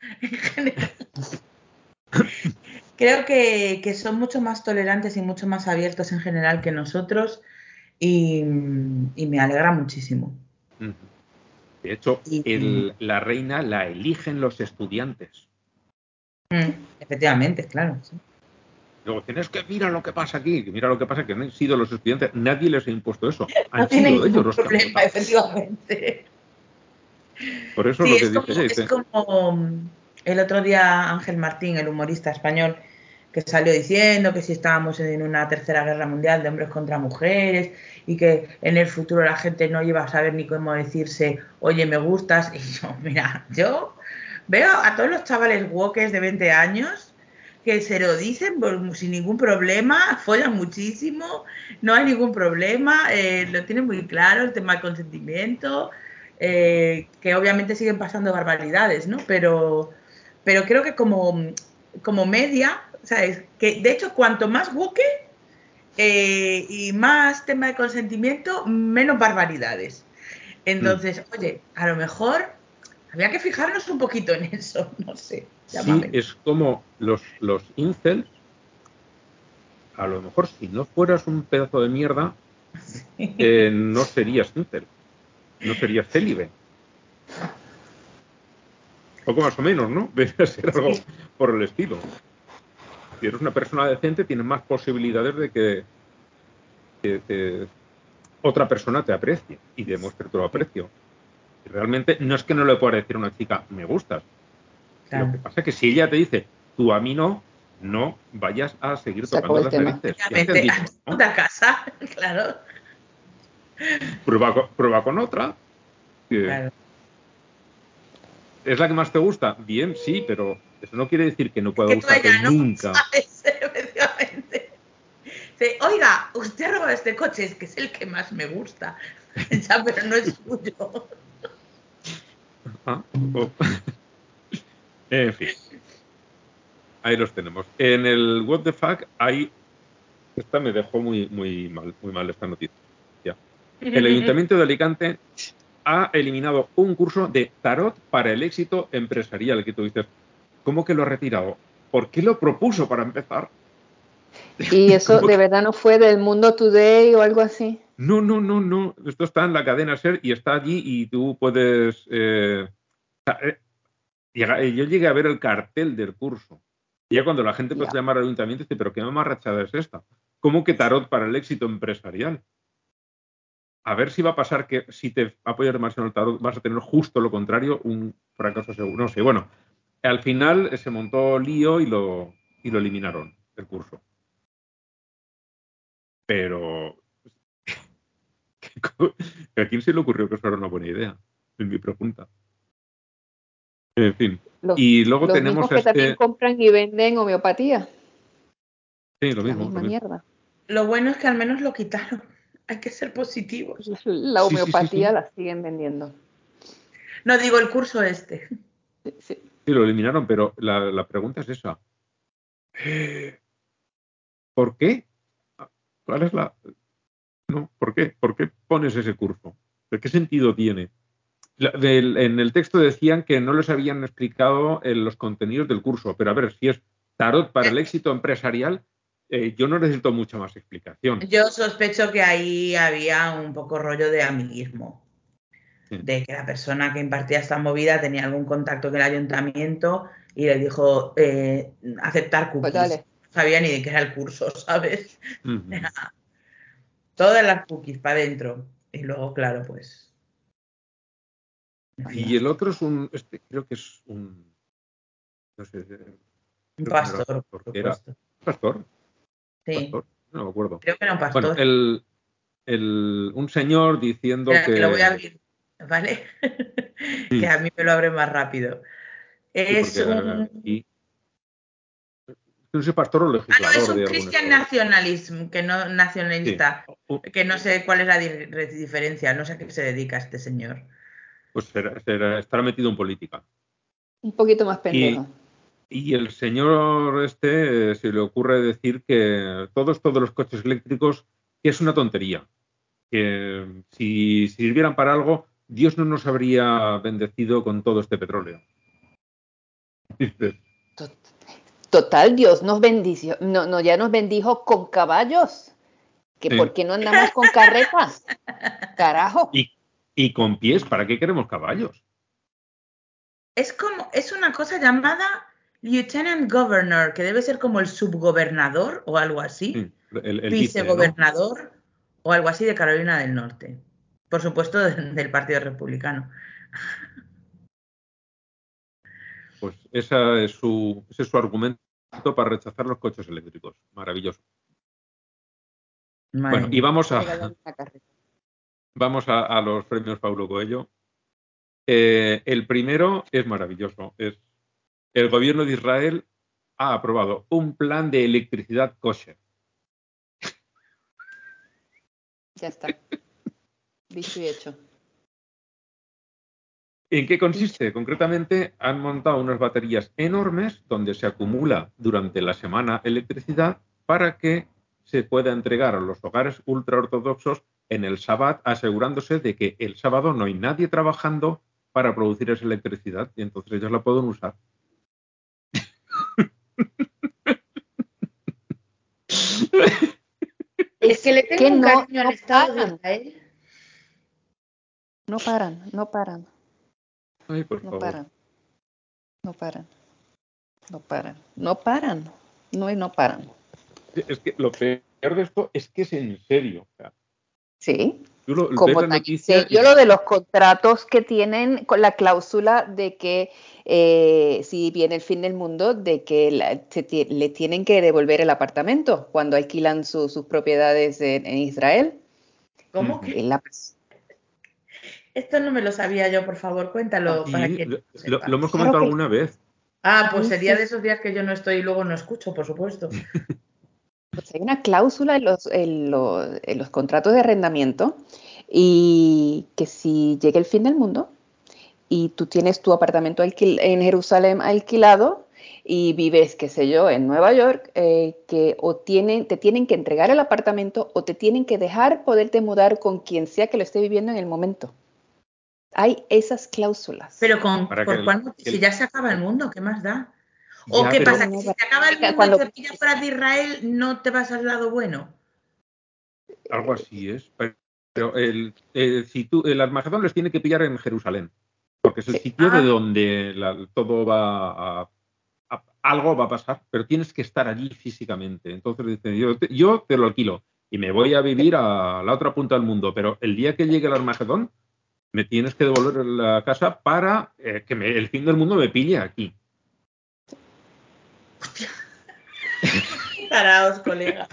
[laughs] creo que, son mucho más tolerantes y mucho más abiertos en general que nosotros y, me alegra muchísimo. De hecho, la reina la eligen los estudiantes. Mm, efectivamente, claro. Sí. Luego tienes que mira lo que pasa aquí, que mira lo que pasa que no han sido los estudiantes, nadie les ha impuesto eso. [laughs] Han sido ellos los problema, efectivamente. Por eso lo que dice, es como mm, el otro día Ángel Martín, el humorista español, que salió diciendo que si estábamos en una tercera guerra mundial de hombres contra mujeres y que en el futuro la gente no iba a saber ni cómo decirse, oye, me gustas. [laughs] Y yo, mira, yo veo a todos los chavales woques de 20 años que se lo dicen sin ningún problema, [laughs] follan muchísimo, no hay ningún problema, eh, lo tienen muy claro el tema del consentimiento, eh, que obviamente siguen pasando barbaridades, ¿no? Pero, pero creo que como, como media, ¿sabes? Que de hecho cuanto más buque eh, y más tema de consentimiento, menos barbaridades. Entonces, mm. oye, a lo mejor había que fijarnos un poquito en eso, [laughs] no sé. Sí, es como los, los incels, a lo mejor si no fueras un pedazo de mierda, eh, no serías incel, no serías célibe. Poco más o menos, ¿no? [laughs] Debe ser algo por el estilo. Si eres una persona decente, tienes más posibilidades de que, otra persona te aprecie y demuestre tu aprecio. Y realmente no es que no le pueda decir a una chica, me gustas, lo que pasa es que si ella te dice, tú a mí no, no vayas a seguir tocando las narices. [laughs] ¿no? casa, [laughs] claro. Prueba, con- prueba con otra. que Claro. ¿Es la que más te gusta? Bien, sí, pero eso no quiere decir que no pueda Que gustarte no nunca. [laughs] sabes, efectivamente. Dice, oiga, usted ha robado este coche, es que es el que más me gusta. [laughs] ya, pero no es suyo. [laughs] Ah, oh. en fin. Ahí los tenemos. En el What the Fuck hay. Esta me dejó muy, muy mal, muy mal esta noticia. El Ayuntamiento de Alicante ha eliminado un curso de tarot para el éxito empresarial. Que tú dices, ¿cómo que lo ha retirado? ¿Por qué lo propuso para empezar? Y [laughs] eso ¿Cómo de verdad no fue del Mundo Today o algo así. No, no, no, no. Esto está en la cadena SER y está allí y tú puedes. eh, eh, llega- yo llegué a ver el cartel del curso. Y ya cuando la gente empezó Ya. a llamar al ayuntamiento, dice, pero qué mamarrachada es esta. ¿Cómo que tarot para el éxito empresarial? A ver si va a pasar que si te apoyas demasiado en el tarot vas a tener justo lo contrario, un fracaso seguro. No sé, bueno, al final eh, se montó lío y lo, y lo eliminaron, el curso. Pero [laughs] ¿A quién se le ocurrió que eso era una buena idea? Es mi pregunta. En fin. Los, Y luego los tenemos mismos que este. también compran y venden homeopatía. Sí, lo La mismo. misma lo mismo. mierda. Lo bueno es que al menos lo quitaron. Hay que ser positivos. La Sí, sí, sí, homeopatía sí. la siguen vendiendo. No digo el curso este. Sí, lo eliminaron, pero la, la pregunta es esa. Eh, ¿Por qué? ¿Cuál es la.? No, ¿por qué? ¿Por qué pones ese curso? ¿De qué sentido tiene? La- del- en el texto decían que no les habían explicado eh, los contenidos del curso, pero a ver, si es tarot para el éxito empresarial, eh, yo no necesito mucha más explicación. Yo sospecho que ahí había un poco rollo de amiguismo. Sí. De que la persona que impartía esta movida tenía algún contacto con el ayuntamiento y le dijo eh, aceptar Pues cookies. dale. No sabía ni de qué era el curso, [laughs] ¿sabes? Todas las cookies para adentro. Y luego, claro, pues. Y el otro es un, este creo que es un, no sé, Un pastor, era- supuesto. pastor, Sí, pastor, no me acuerdo. creo que era un pastor. Bueno, el, el- un señor diciendo Espera, que, que lo voy a abrir, ¿vale? [laughs] Sí. que a mí me lo abre más rápido. Es un. aquí- no sé, pastor o Ah, no, es un Christian nationalism, que no nacionalista, que no sé cuál es la di- re- diferencia, no sé a qué se dedica este señor. Pues será- será- estará metido en política. Un poquito más pendejo. Y el señor este eh, se le ocurre decir que todos, todos los coches eléctricos, que es una tontería. Que si sirvieran para algo, Dios no nos habría bendecido con todo este petróleo. Total, Dios nos bendició. No, no, ya nos bendijo con caballos. Que Sí. por qué no andamos con carretas. Carajo. y, y con pies, ¿para qué queremos caballos? Es como, es una cosa llamada Lieutenant Governor, que debe ser como el subgobernador o algo así, Sí, el, el vice, ¿no? vicegobernador o algo así de Carolina del Norte. Por supuesto, [laughs] de- del Partido Republicano. Pues esa es su, ese es su argumento para rechazar los coches eléctricos. Maravilloso. Madre Bueno, y vamos a. Vamos a, a los premios Paulo Coelho. Eh, el primero es maravilloso. Es el gobierno de Israel ha aprobado un plan de electricidad kosher. Ya está. [laughs] Dicho y hecho. ¿En qué consiste? Concretamente, han montado unas baterías enormes donde se acumula durante la semana electricidad para que se pueda entregar a los hogares ultraortodoxos en el Shabbat, asegurándose de que el sábado no hay nadie trabajando para producir esa electricidad y entonces ellos la pueden usar. Es que le tengo que un no- cariño no al Estado de pagan. Israel. No paran, no paran, Ay, por no favor. paran. No paran. No paran. No paran. No, y no paran. Es que lo peor de esto es que es en serio. O sea, Sí. lo, Como la noticia sé yo y- lo de los contratos que tienen con la cláusula de que eh, si viene el fin del mundo, de que la- se le tienen que devolver el apartamento cuando alquilan su- sus propiedades en, en Israel. ¿Cómo que? La- Esto no me lo sabía yo, por favor, cuéntalo para que lo, hemos Claro comentado que- alguna vez. Ah, pues Sí, sería de esos días que yo no estoy y luego no escucho, por supuesto. [laughs] Pues hay una cláusula en los, en los, en los contratos de arrendamiento y que si llega el fin del mundo y tú tienes tu apartamento alquil- en Jerusalén alquilado y vives, qué sé yo, en Nueva York, eh, que o tienen, te tienen que entregar el apartamento o te tienen que dejar poderte mudar con quien sea que lo esté viviendo en el momento. Hay esas cláusulas. Pero con, ¿por el- cuál motivo? que Si ya se acaba el mundo, ¿qué más da? ¿O Ya, qué pero- pasa? Que si se acaba el mundo cuando- y te pillas fuera de Israel, ¿no te vas al lado bueno? Algo así es. Pero, pero el, el- si tú, el Armagedón les tiene que pillar en Jerusalén, porque es el Sí. sitio Ah. de donde la- todo va a, a- Algo va a pasar, pero tienes que estar allí físicamente. Entonces dicen, yo te, yo te lo alquilo y me voy a vivir a la otra punta del mundo, pero el día que llegue el Armagedón, me tienes que devolver la casa para eh, que me- el fin del mundo me pille aquí. [laughs] Taraos, colega.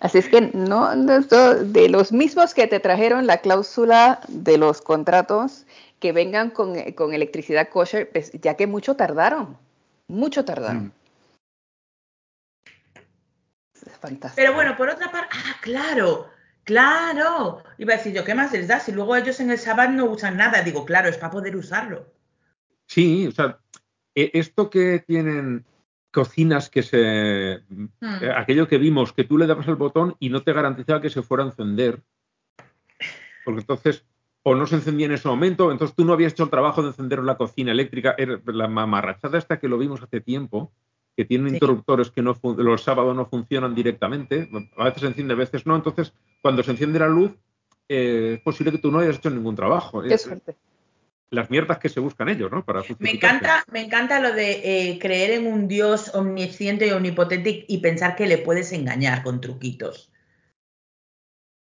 Así es que no, no, de los mismos que te trajeron la cláusula de los contratos que vengan con, con electricidad kosher, pues, ya que mucho tardaron, mucho tardaron. Mm. Es fantástico. Pero bueno, por otra parte, ah, claro, claro. Iba a decir yo, ¿qué más les da? Si luego ellos en el Shabbat no usan nada, digo, claro, es para poder usarlo. Sí, o sea, eh, esto que tienen cocinas que se... Hmm. eh, aquello que vimos, que tú le dabas el botón y no te garantizaba que se fuera a encender, porque entonces o no se encendía en ese momento, entonces tú no habías hecho el trabajo de encender la cocina eléctrica, era la mamarrachada esta que lo vimos hace tiempo, que tienen Sí. interruptores que no los sábados no funcionan directamente, a veces se enciende, a veces no, entonces cuando se enciende la luz eh, es posible que tú no hayas hecho ningún trabajo. Qué Eh, suerte. Las mierdas que se buscan ellos, ¿no? Para Me encanta, me encanta lo de eh, creer en un Dios omnisciente y omnipotente y pensar que le puedes engañar con truquitos.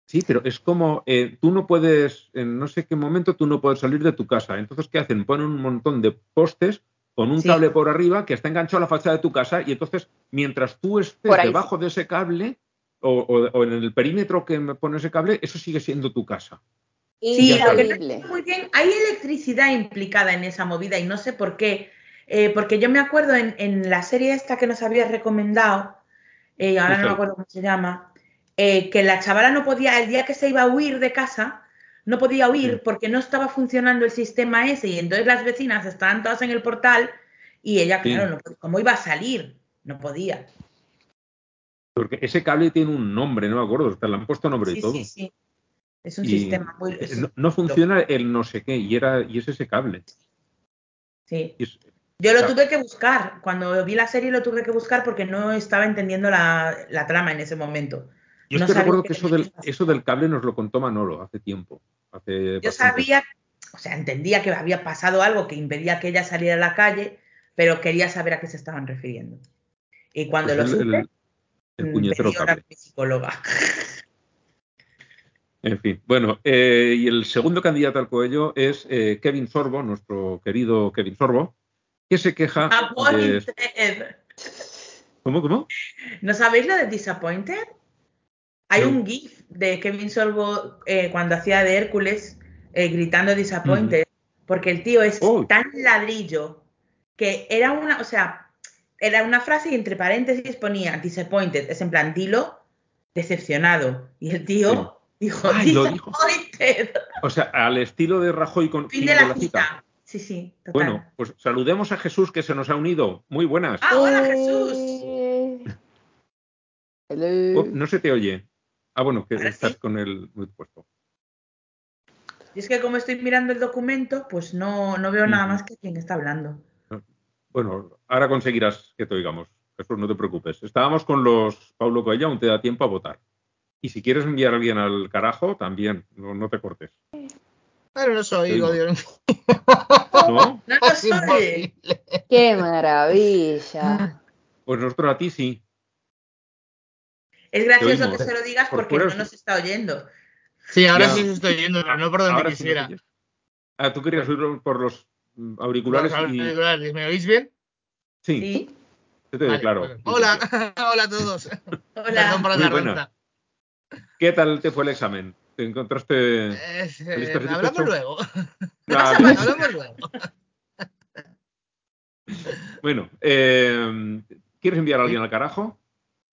Sí, pero es como eh, tú no puedes, en no sé qué momento, tú no puedes salir de tu casa. Entonces, ¿qué hacen? Ponen un montón de postes con un Sí. cable por arriba que está enganchado a la fachada de tu casa y entonces, mientras tú estés debajo de ese cable o, o- o en el perímetro que me pone ese cable, eso sigue siendo tu casa. Sí, lo que no muy bien, hay electricidad implicada en esa movida y no sé por qué. Eh, porque yo me acuerdo en, en la serie esta que nos habías recomendado, eh, ahora no me acuerdo cómo se llama, eh, que la chavala no podía, el día que se iba a huir de casa, no podía Sí. porque no estaba funcionando el sistema ese y entonces las vecinas estaban todas en el portal y ella, Sí. claro, no, ¿cómo iba a salir? No podía. Porque ese cable tiene un nombre, no me acuerdo, hasta le han puesto nombre Sí, y todo. sí, sí. Es un Y, sistema muy... eh, es- no, no funciona el no sé qué, y era, y es ese cable. sí. Es- Yo lo Claro. tuve que buscar. Cuando vi la serie lo tuve que buscar porque no estaba entendiendo la, la trama en ese momento. Yo es No que sabía recuerdo que que eso del, que eso del cable nos lo contó Manolo hace tiempo. Hace Yo sabía, o sea, entendía que había pasado algo que impedía que ella saliera a la calle, pero quería saber a qué se estaban refiriendo. Y cuando Pues lo el, supe, el- el mm, puñetero cable. mi psicóloga. En fin, bueno, eh, y el segundo candidato al cuello es eh, Kevin Sorbo, nuestro querido Kevin Sorbo, que se queja de... Disappointed. ¿Cómo, cómo? ¿No sabéis lo de Disappointed? Hay un GIF de Kevin Sorbo eh, cuando hacía de Hércules eh, gritando Disappointed, porque el tío es Oh. tan ladrillo que era una, o sea, era una frase y entre paréntesis ponía Disappointed, es en plan, dilo, decepcionado. Y el tío dijo Ay, lo dijo. Disappointed. O sea, al estilo de Rajoy con Fin de la cita. Sí, sí, total. Bueno, pues saludemos a Jesús que se nos ha unido. Muy buenas. Ah, hola Jesús. Eh, hello. Oh, no se te oye. Ah, bueno, que estás sí. con el mute puesto. Y es que como estoy mirando el documento, pues no, no veo nada más que quién está hablando. Bueno, ahora conseguirás que te oigamos. Jesús, no te preocupes. Estábamos con los Paulo Coelho, aún te da tiempo a votar. Y si quieres enviar a alguien al carajo, también, no, no te cortes. Pero no soy, oigo. Dios ¿No? [laughs] No [laughs] Es soy. Qué maravilla. Pues nosotros a ti sí. Es gracioso que se lo digas Por porque no sí. nos está oyendo. Sí, ahora Ya. sí os estoy yendo, pero no por donde Ahora sí quisiera. oyes. Ah, tú querías oírlo por los auriculares Los y... auriculares, ¿Me oís bien? Sí. Sí. Se te Vale, claro. bueno. Hola, [laughs] hola a todos. [laughs] Hola. Perdón. ¿Qué tal te fue el examen? ¿Te encontraste...? Eh, ¿Saliste eh, hablamos luego. Vale. [laughs] hablamos luego. Bueno, eh, ¿quieres enviar a alguien al carajo?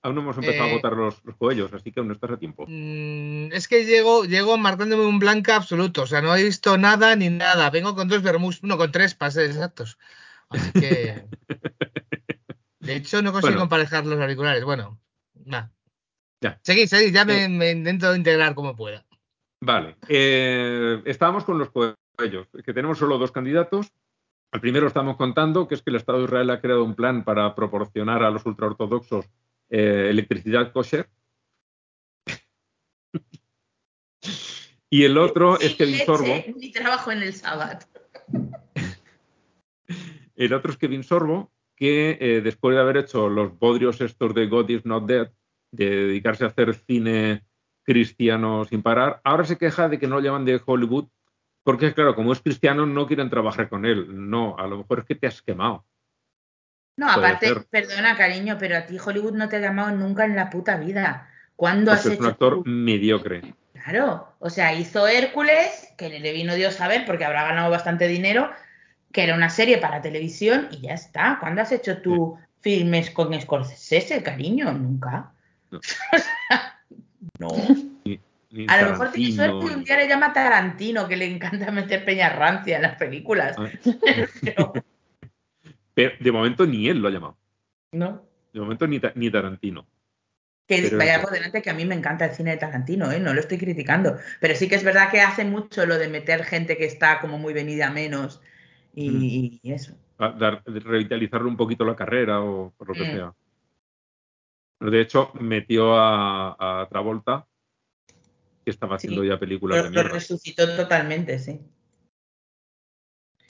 Aún no hemos empezado a Eh, agotar los, los cuellos, así que aún no estás a tiempo. Mm, es que llego, llego marcándome un blanca absoluto. O sea, no he visto nada ni nada. Vengo con dos vermus, no, con tres pases exactos. Así que. De hecho, no consigo Bueno. emparejar los auriculares. Bueno, nada. Ya. Seguid, seguid, ya me, Eh. me intento integrar como pueda. Vale, eh, estábamos con los cuellos, que tenemos solo dos candidatos. Al primero estamos contando que es que el Estado de Israel ha creado un plan para proporcionar a los ultraortodoxos eh, electricidad kosher. y el otro es Sin Kevin leche Sorbo. Ni trabajo en el sábado. El otro es Kevin Sorbo, que eh, después de haber hecho los bodrios estos de God is not dead, de dedicarse a hacer cine cristiano sin parar, ahora se queja de que no lo llaman de Hollywood, porque claro, como es cristiano no quieren trabajar con él. No, a lo mejor es que te has quemado. No, aparte, ser. perdona, cariño, pero a ti Hollywood no te ha llamado nunca en la puta vida. ¿Cuándo has Porque es hecho un actor mediocre. Claro, o sea, hizo Hércules, que le vino Dios a ver porque habrá ganado bastante dinero, que era una serie para televisión y ya está. ¿Cuándo has hecho tú filmes con Scorsese, cariño? Nunca. No. [laughs] no. Ni A lo mejor tiene suerte y un día le llama Tarantino, que le encanta meter peña rancia en las películas. Ah. [laughs] Pero, Pero de momento ni él lo ha llamado. no. De momento ni, Ta- ni Tarantino. Que Pero vaya por delante que a mí me encanta el cine de Tarantino, ¿eh? no lo estoy criticando. Pero sí que es verdad que hace mucho lo de meter gente que está como muy venida menos y, y eso. A dar- revitalizarle un poquito la carrera o por lo que Mm. sea. Pero de hecho, metió a, a Travolta, que estaba haciendo Sí. ya películas Lo, de lo resucitó totalmente, sí.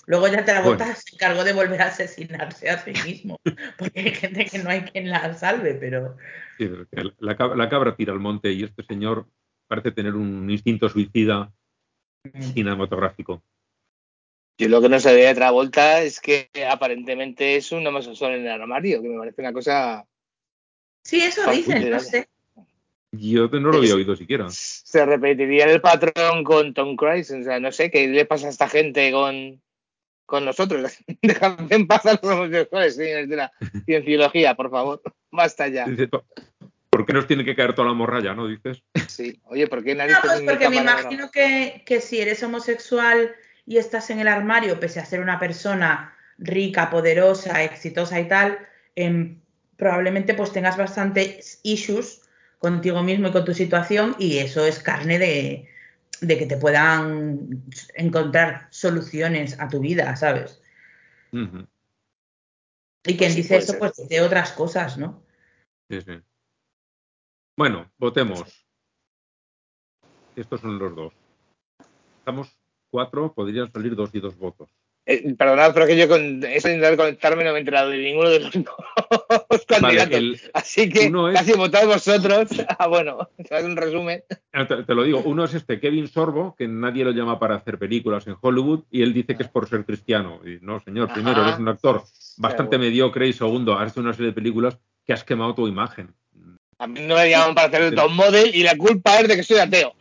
Luego ya Travolta Bueno. se encargó de volver a asesinarse a sí mismo, [laughs] porque hay gente que no hay quien la salve, pero Sí, pero que la, la cabra tira al monte y este señor parece tener un instinto suicida cinematográfico. Yo lo que no sabía de Travolta es que aparentemente es un homosexual en el armario, que me parece una cosa. sí, eso dicen, no sé. Yo no lo había oído siquiera. Se repetiría el patrón con Tom Cruise. O sea, no sé qué le pasa a esta gente con, con nosotros. [laughs] Dejadme en paz a los homosexuales, señores de la [laughs] cienciología, por favor. Basta ya. ¿Por qué nos tiene que caer toda la morralla, no? Dices. Sí. Oye, ¿por qué No, pues porque me imagino que, que si eres homosexual y estás en el armario, pese a ser una persona rica, poderosa, exitosa y tal, em, probablemente pues tengas bastantes issues contigo mismo y con tu situación y eso es carne de, de que te puedan encontrar soluciones a tu vida, ¿sabes? Y quien Sí, dice eso, ser. pues dice otras cosas, ¿no? sí, sí. Bueno, votemos. Estos son los dos. Estamos cuatro, podrían salir dos y dos votos. Eh, perdonad, pero que yo con eso de intentar conectarme no me he enterado de ninguno de los dos [laughs] candidatos. Vale, el- Así que es- casi votad vosotros. [laughs] Ah, bueno, [laughs] es un resumen. Ah, Te, te lo digo, uno es este Kevin Sorbo, que nadie lo llama para hacer películas en Hollywood, y él dice que es por ser cristiano. Y no, señor, primero, eres un actor bastante bueno. mediocre, y segundo, has hecho una serie de películas que has quemado tu imagen. A mí no me llaman para hacer de top model y la culpa es de que soy ateo.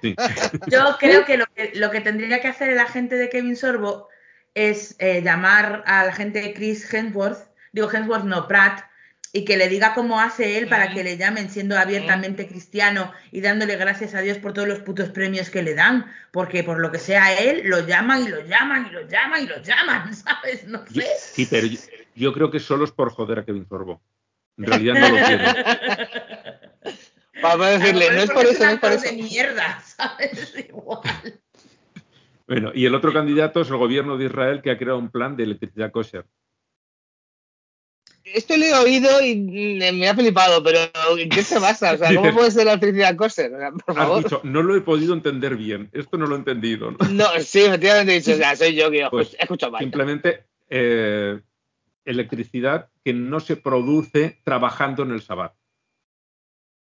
Sí. [laughs] Yo creo que lo, que lo que tendría que hacer el agente de Kevin Sorbo es eh, llamar a la gente de Chris Hemsworth, digo Hemsworth no, Pratt, y que le diga cómo hace él para que le llamen siendo abiertamente cristiano y dándole gracias a Dios por todos los putos premios que le dan, porque por lo que sea él, lo llaman y lo llaman y lo llaman y lo llaman, [laughs] ¿sabes? No sé. sí, pero yo, yo creo que solo es por joder a Kevin Sorbo. En realidad no lo quiere. [laughs] Para A decirle, no es por eso, no es por eso. de mierda, [laughs] ¿sabes? Igual. Bueno, y el otro candidato es el gobierno de Israel, que ha creado un plan de electricidad kosher. Esto lo he oído y mm, me ha flipado, pero ¿en qué [laughs] se basa? O sea, ¿cómo puede ser la electricidad? O sea, por Has favor. dicho, no lo he podido entender bien. Esto no lo he entendido. ¿no? No, sí, efectivamente he dicho, o sea, soy yo que Pues, he escuchado mal. Simplemente eh, electricidad que no se produce trabajando en el Sabbat.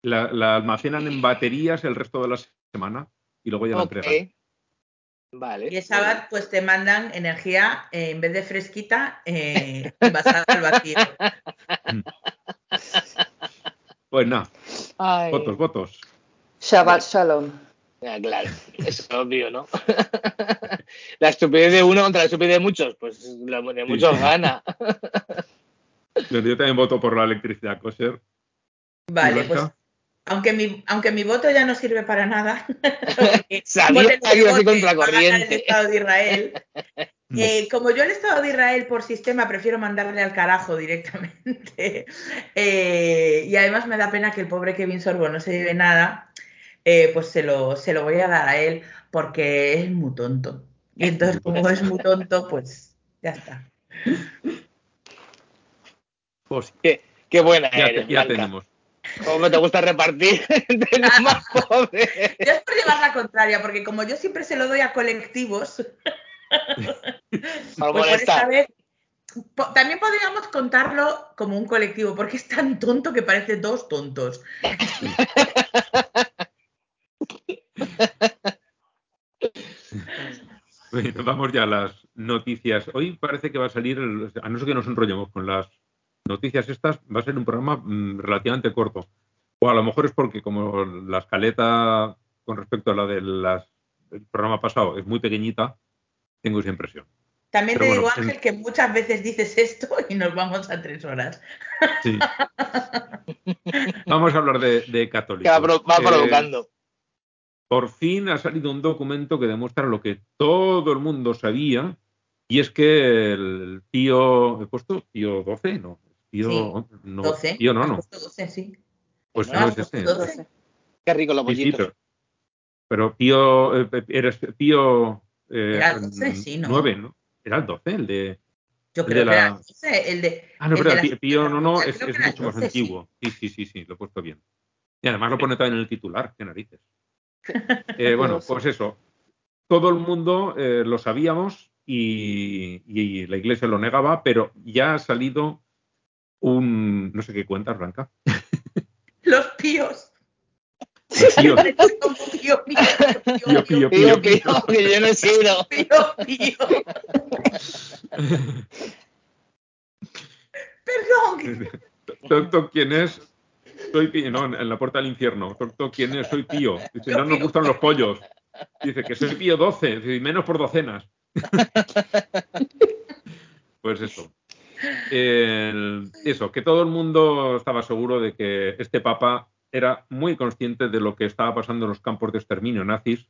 La, la almacenan en baterías el resto de la semana y luego ya la Ok. entregan. Vale. Y el Shabbat, pues te mandan energía, eh, en vez de fresquita, eh, envasada al vacío. [laughs] Pues nada, Ay. votos, votos. Shabbat Shalom. Ah, claro, es obvio, ¿no? [laughs] la estupidez de uno contra la estupidez de muchos, pues la de muchos sí. gana. [laughs] Yo también voto por la electricidad kosher. Vale, pues aunque mi, aunque mi voto ya no sirve para nada, Sabía que iba contracorriente. el Estado de Israel. [laughs] Eh, como yo el Estado de Israel por sistema prefiero mandarle al carajo directamente [laughs] eh, y además me da pena que el pobre Kevin Sorbo no se lleve nada, eh, pues se lo, se lo voy a dar a él porque es muy tonto. Y entonces como es muy tonto, pues ya está. Pues Qué, qué buena ya, eres, te- ya tenemos. ¿Cómo te gusta repartir [laughs] entre los más [laughs] pobres? Yo es por llevar la contraria, porque como yo siempre se lo doy a colectivos, [laughs] Pues por molestar. esta vez, po- también podríamos contarlo como un colectivo, porque es tan tonto que parece dos tontos. Bueno, vamos ya a las noticias. Hoy parece que va a salir, el- a no ser que nos enrollemos con las noticias estas, va a ser un programa mm, relativamente corto. O a lo mejor es porque como la escaleta con respecto a la del programa pasado es muy pequeñita, tengo esa impresión. También Pero te bueno, digo, en- Ángel, que muchas veces dices esto y nos vamos a tres horas. Sí. Vamos a hablar de, de católicos. va Eh, provocando. por fin ha salido un documento que demuestra lo que todo el mundo sabía, y es que el tío, ¿he puesto tío 12? No, tío Sí, no, 12. tío no, ¿Has no, puesto 12, sí. pues ¿No no es puesto ese. 12? Qué rico los Sí, sí, bollitos. pero, pero tío, eh, eres tío eh, Era el 12, sí, ¿no? 9, ¿no? Era el 12, el de... Yo El creo de que la- era el 12, el de. Ah, no, pero el tío no, no, es, es mucho más 12, sí. antiguo. Sí, sí, sí, sí, lo he puesto bien. Y además lo pone también en el titular, qué narices. [laughs] Eh, bueno, pues eso. Todo el mundo eh, lo sabíamos y, y la iglesia lo negaba, pero ya ha salido un. No sé qué cuentas, Blanca. [laughs] Los tíos. Pío, pío, Pío, pío, que yo no he sido. [laughs] pío, pío. [laughs] Perdón. Tonto, ¿quién es? Soy Pío. No, en la puerta del infierno. Tonto, ¿quién es? Soy Pío. Dice, no nos gustan los pollos. Dice que soy Pío 12, dice, menos por docenas. Pues eso. El- eso, que todo el mundo estaba seguro de que este papa era muy consciente de lo que estaba pasando en los campos de exterminio nazis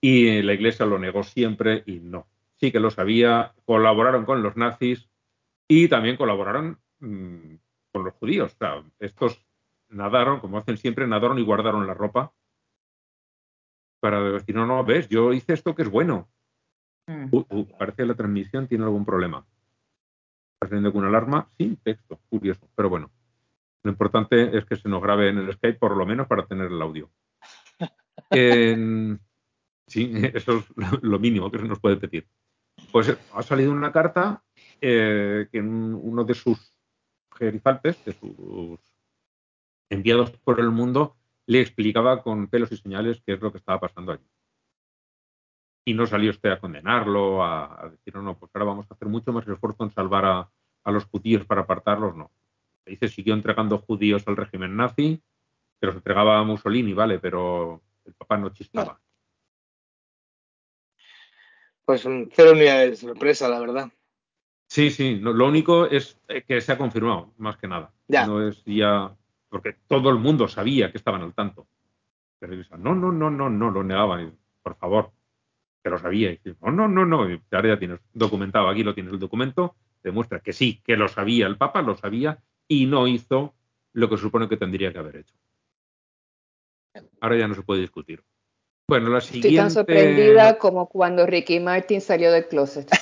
y la iglesia lo negó siempre y no. Sí que lo sabía, colaboraron con los nazis y también colaboraron mm, con los judíos. O sea, estos nadaron, como hacen siempre, nadaron y guardaron la ropa para decir, no, no, ves, yo hice esto que es bueno. Mm. Uh, uh, parece que la transmisión tiene algún problema. Saliendo con una alarma sin texto, curioso, pero bueno. Lo importante es que se nos grabe en el Skype, por lo menos para tener el audio. [laughs] Sí, [laughs] eso es lo- mínimo que se nos puede pedir. Pues eh, ha salido una carta eh, que en uno de sus gerifaltes, de sus enviados por el mundo, le explicaba con pelos y señales qué es lo que estaba pasando allí y no salió usted a condenarlo, a, a decir, no, no, pues ahora vamos a hacer mucho más esfuerzo en salvar a, a los judíos para apartarlos, no. Ahí se siguió entregando judíos al régimen nazi, que los entregaba a Mussolini, vale, pero el papá no chispaba. Pues mm, cero unidades de sorpresa, la verdad. Sí, sí, no, lo único es eh, que se ha confirmado, más que nada. Ya. No es ya, porque todo el mundo sabía que estaban al tanto. Pero no, no, no, no, no, lo negaban, por favor, que lo sabía. Y no, no, no, no, y ahora ya tienes documentado, aquí lo tienes el documento, demuestra que sí, que lo sabía el Papa, lo sabía, y no hizo lo que se supone que tendría que haber hecho. Ahora ya no se puede discutir. Bueno, la siguiente... Estoy tan sorprendida como cuando Ricky Martin salió del closet. [laughs]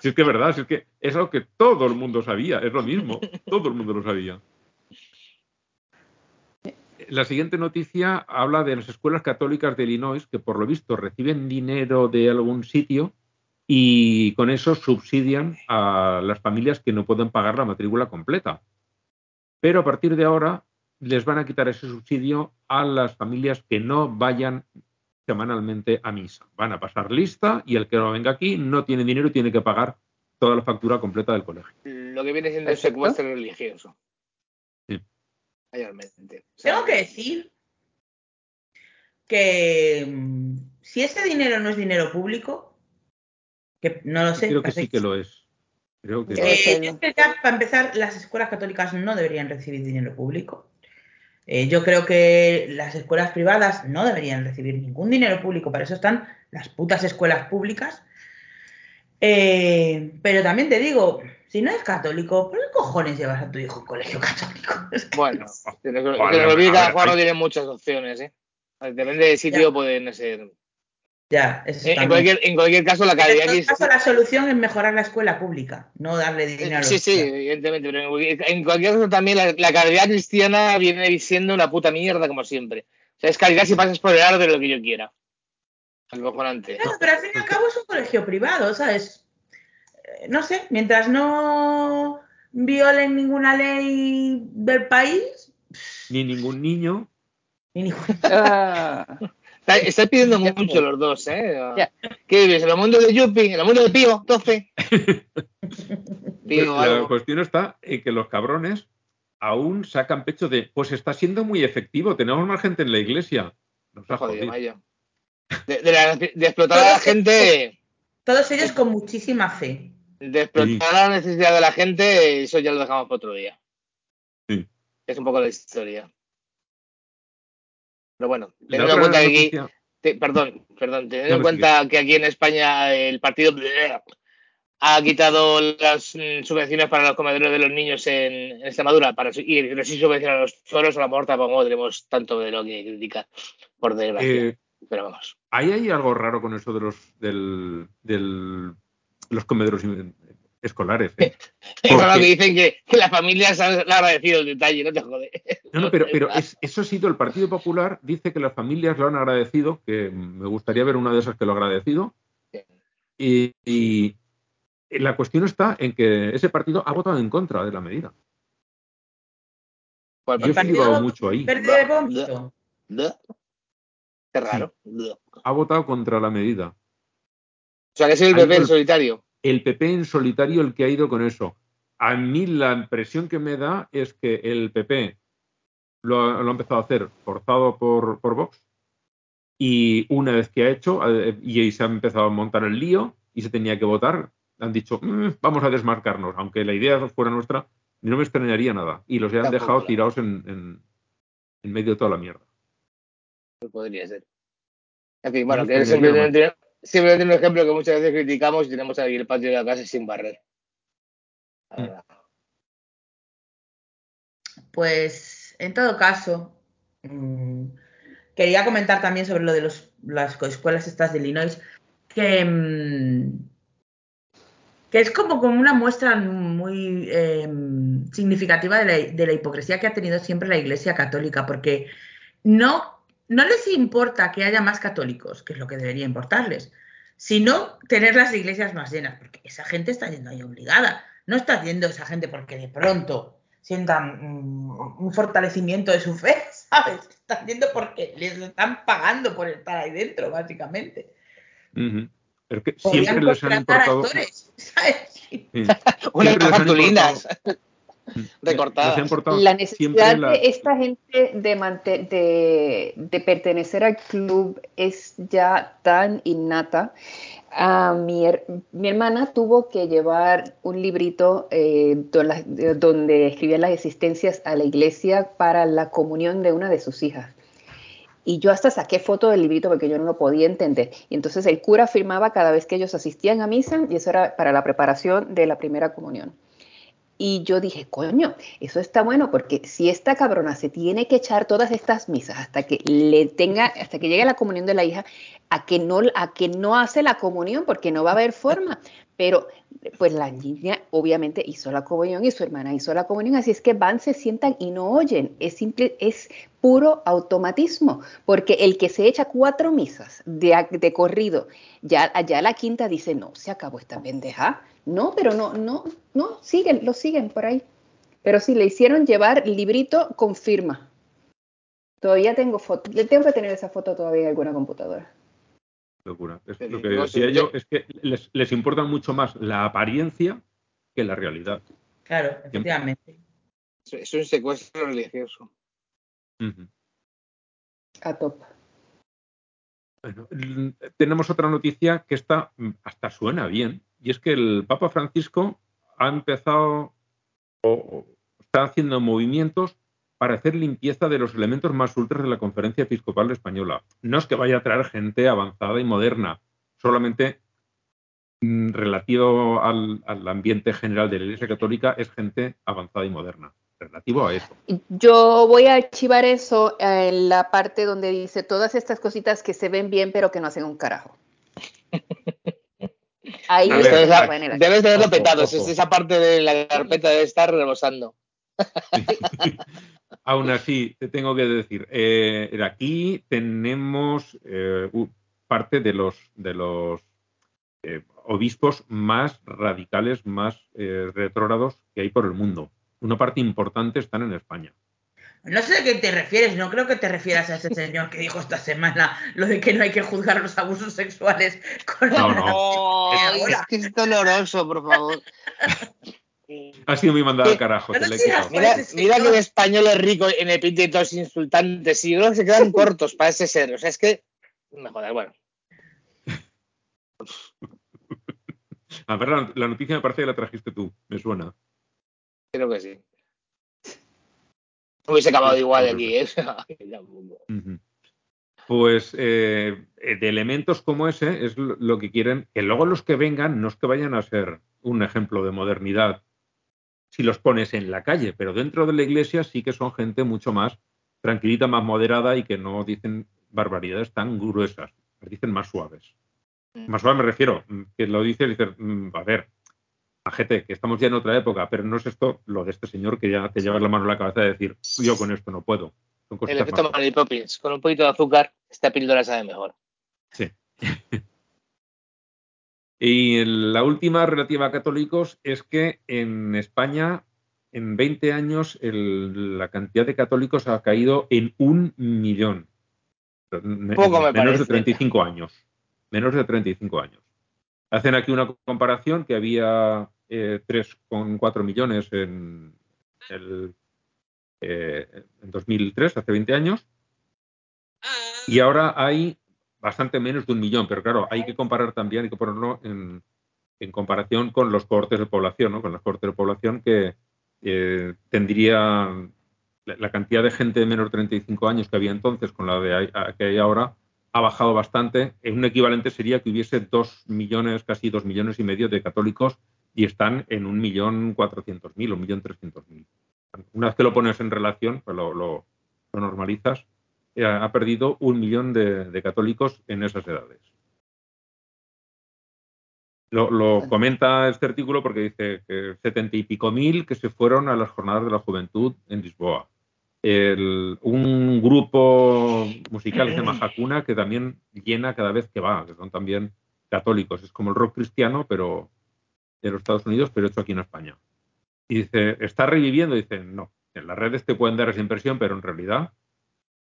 Si es que es verdad, si es que es algo que todo el mundo sabía, es lo mismo, todo el mundo lo sabía. La siguiente noticia habla de las escuelas católicas de Illinois que por lo visto reciben dinero de algún sitio y con eso subsidian a las familias que no pueden pagar la matrícula completa. Pero a partir de ahora les van a quitar ese subsidio a las familias que no vayan semanalmente a misa. Van a pasar lista y el que no venga aquí no tiene dinero y tiene que pagar toda la factura completa del colegio. Lo que viene siendo el secuestro religioso. Sí. Mayormente. O sea, Tengo que decir que mm, si ese dinero no es dinero público, que no lo sé. Creo que sí que lo es. Creo que Eh, yo creo que ya, para empezar, las escuelas católicas no deberían recibir dinero público. Eh, yo creo que las escuelas privadas no deberían recibir ningún dinero público. Para eso están las putas escuelas públicas. Eh, pero también te digo, si no eres católico, ¿por qué cojones llevas a tu hijo a un colegio católico? Es [laughs] Bueno, que nos- que Vale, nos olvide a que cada ver, jugador hay- tiene muchas opciones, ¿eh? Depende del sitio, Ya. pueden ser. ya, eso En, está en cualquier, en cualquier caso, la En caridad todo que caso, la solución es mejorar la escuela pública, no darle dinero a los Sí, sí, evidentemente, pero en cualquier- en cualquier caso también la, la caridad cristiana viene siendo una puta mierda, como siempre. O sea, es caridad si pasas por el aro de lo que yo quiera. Acojonante. Claro, pero al fin y al cabo es un colegio privado, ¿sabes? No sé, mientras no violen ninguna ley del país, ni ningún niño. ni ningún- [laughs] Ah, Está- Estáis pidiendo mucho los dos, ¿eh? Ya. ¿Qué vives? ¿En el mundo de Yuppie? ¿En el mundo de Pío? 12. [laughs] Pío, la algo. cuestión está en que los cabrones aún sacan pecho de, pues está siendo muy efectivo, tenemos más gente en la iglesia. Nos ha Joder, jodido. vaya. De, de la- de explotar a la gente, Todos ellos con muchísima fe. De explotar la necesidad de la gente, eso ya lo dejamos para otro día. Sí. Es un poco la historia. Pero bueno, teniendo en cuenta que aquí, te- perdón, perdón, teniendo No, en no, cuenta que aquí en España el partido ha quitado las mm, subvenciones para los comedores de los niños en, en Extremadura para, y les sí subvenciona a los toros a la muerte, tampoco tenemos tanto de lo que criticar, por desgracia. eh, Pero vamos. ¿Hay ahí algo raro con eso de los del, del- los comederos in- escolares? eh? [laughs] Porque- que dicen que, que la familia se ha le ha agradecido el detalle, no te jode. [laughs] No, no, pero, pero es- eso ha sido el Partido Popular, dice que las familias lo han agradecido, que me gustaría ver una de esas que lo ha agradecido. Y, y la cuestión está en que ese partido ha votado en contra de la medida. Pues, Yo he Partido mucho ahí. Verde de. Qué raro. Ha votado contra la medida. O sea, que es el PP en solitario. El PP en solitario el que ha ido con eso. A mí la impresión que me da es que el PP lo ha, lo ha empezado a hacer forzado por, por Vox y una vez que ha hecho eh, y ahí se ha empezado a montar el lío y se tenía que votar, han dicho "Mm, vamos a desmarcarnos, aunque la idea fuera nuestra, no me extrañaría nada. Y los han Tampoco, dejado tirados en, en- en medio de toda la mierda. Podría ser. En fin, bueno, No que extrañaría simplemente, simplemente un ejemplo que muchas veces criticamos y tenemos ahí el patio de la casa sin barrer. La Mm. Pues, en todo caso, mm, quería comentar también sobre lo de los, las escuelas estas de Illinois, que, mm, que es como, como una muestra muy eh, significativa de la, de la hipocresía que ha tenido siempre la Iglesia Católica, porque no, no les importa que haya más católicos, que es lo que debería importarles, sino tener las iglesias más llenas, porque esa gente está yendo ahí obligada, no está yendo esa gente porque de pronto sientan mm, un fortalecimiento de su fe, [laughs] ¿sabes? Están yendo porque les están pagando por estar ahí dentro, básicamente. Que siempre les han importado. actores, [laughs] ¿sabes? Sí. Unas Siempre les han cartulinas ha importado La necesidad la- de esta gente de, mante- de, de pertenecer al club es ya tan innata. Ah, mi, her- mi hermana tuvo que llevar un librito eh, donde escribía las existencias a la iglesia para la comunión de una de sus hijas. Y yo hasta saqué foto del librito porque yo no lo podía entender. Y entonces el cura firmaba cada vez que ellos asistían a misa y eso era para la preparación de la primera comunión. Y yo dije, coño, eso está bueno porque si esta cabrona se tiene que echar todas estas misas hasta que le tenga, hasta que llegue la comunión de la hija, a que no, a que no hace la comunión porque no va a haber forma. Pero pues la niña obviamente hizo la comunión y su hermana hizo la comunión, así es que van, se sientan y no oyen. Es simple, es puro automatismo, porque el que se echa cuatro misas de, de corrido, ya, ya la quinta dice, no, se acabó esta pendeja. No, pero no, no, no, siguen, lo siguen por ahí. Pero sí, le hicieron llevar librito con firma. Todavía tengo foto, tengo que tener esa foto todavía en alguna computadora. Locura. Es lo que no decía yo es que les, les importa mucho más la apariencia que la realidad. Claro, efectivamente. Es- un secuestro religioso. A top. Bueno, tenemos otra noticia que está mm, hasta suena bien, y es que el Papa Francisco ha empezado o, o está haciendo movimientos para hacer limpieza de los elementos más ultras de la Conferencia Episcopal Española. No es que vaya a traer gente avanzada y moderna, solamente mm, relativo al, al ambiente general de la Iglesia Católica es gente avanzada y moderna, relativo a eso. Yo voy a archivar eso en la parte donde dice todas estas cositas que se ven bien pero que no hacen un carajo. [laughs] Ahí A es ver, donde Debes, tenerlo petado. Esa parte de la carpeta debe estar rebosando. [laughs] Aún así, te tengo que decir, eh, aquí tenemos eh, parte de los, de los eh, obispos más radicales, más eh, retrógrados que hay por el mundo. Una parte importante están en España. No sé a qué te refieres, no creo que te refieras a ese señor que dijo esta semana lo de que no hay que juzgar los abusos sexuales con No, no. [laughs] Ay, es que es doloroso, por favor. [laughs] Ha sido muy mandada al carajo, No quitado. Mira, que el español es rico en epítetos insultantes y que se quedan [laughs] cortos para ese ser. O sea, es que. Me jodas, bueno. A ver, la, la noticia me parece que la trajiste tú, me suena. Creo que sí. Hubiese acabado igual de aquí, ¿eh? [laughs] Pues eh, de elementos como ese es lo lo que quieren, que luego los que vengan no es que vayan a ser un ejemplo de modernidad si los pones en la calle, pero dentro de la iglesia sí que son gente mucho más tranquilita, más moderada y que no dicen barbaridades tan gruesas, las dicen más suaves. Más suaves me refiero, mm, que lo dice y dices, mm, a ver, gente, que estamos ya en otra época, pero no es esto lo de este señor que ya te lleva la mano en la cabeza de decir, yo con esto no puedo. El efecto Mary Poppins. Con un poquito de azúcar, esta píldora sabe mejor. Sí. [laughs] y la última relativa a católicos es que en España, en 20 años, el- la cantidad de católicos ha caído en un millón. Poco me menos de parece. 35 años. Menos de 35 años. Hacen aquí una comparación que había eh, 3,4 millones en, el, eh, en 2003, hace 20 años, y ahora hay bastante menos de un millón, pero claro, hay que comparar también, hay que ponerlo en, comparación con los cohortes de población, ¿no? con los cohortes de población que eh, tendría la, cantidad de gente de menos de 35 años que había entonces con la de que hay ahora ha bajado bastante. En un equivalente sería que hubiese dos millones, casi dos millones y medio de católicos y están en un millón cuatrocientos mil un millón trescientos mil. Una vez que lo pones en relación, pues lo, lo- normalizas, ha perdido un millón de, de católicos en esas edades. Lo, lo comenta este artículo porque dice que setenta y pico mil que se fueron a las jornadas de la juventud en Lisboa. El- un grupo musical que se llama [clears throat] Hakuna que también llena cada vez que va, que son también católicos. Es como el rock cristiano, pero de los Estados Unidos, pero hecho aquí en España. Y dice, ¿está reviviendo? Dice, no. En las redes te pueden dar esa impresión, pero en realidad,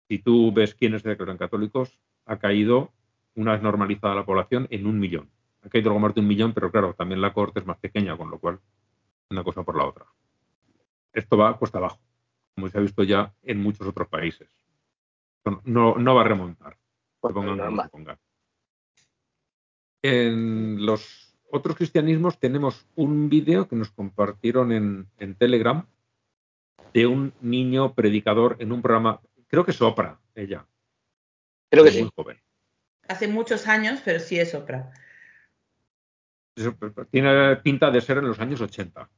si tú ves quiénes se declaran católicos, ha caído, una vez normalizada la población, en un millón. Ha caído algo más de un millón, pero claro, también la corte es más pequeña, con lo cual, una cosa por la otra. Esto va cuesta abajo, como se ha visto ya en muchos otros países. No, no va a remontar. Pues pongan pongan. En los otros cristianismos tenemos un vídeo que nos compartieron en, en Telegram de un niño predicador en un programa, creo que es Oprah, ella, Creo que sí. joven. Hace muchos años, pero sí es Oprah. Eso, Tiene pinta de ser en los años 80.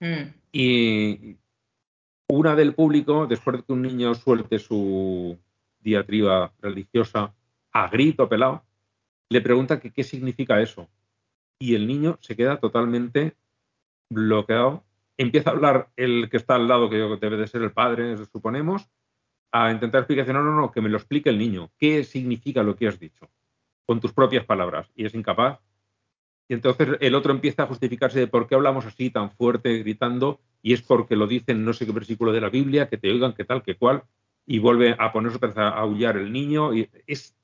Mm. Y una del público, después de que un niño suelte su diatriba religiosa a grito pelado, le pregunta que qué significa eso. Y el niño se queda totalmente bloqueado. Empieza a hablar el que está al lado, que debe de ser el padre, suponemos, a intentar explicación. No, no, no, que me lo explique el niño. ¿Qué significa lo que has dicho? Con tus propias palabras. Y es incapaz. Y entonces el otro empieza a justificarse de por qué hablamos así tan fuerte, gritando, y es porque lo dicen no sé qué versículo de la Biblia, que te oigan, que tal, que cual, y vuelve a ponerse otra vez a aullar el niño. Y es,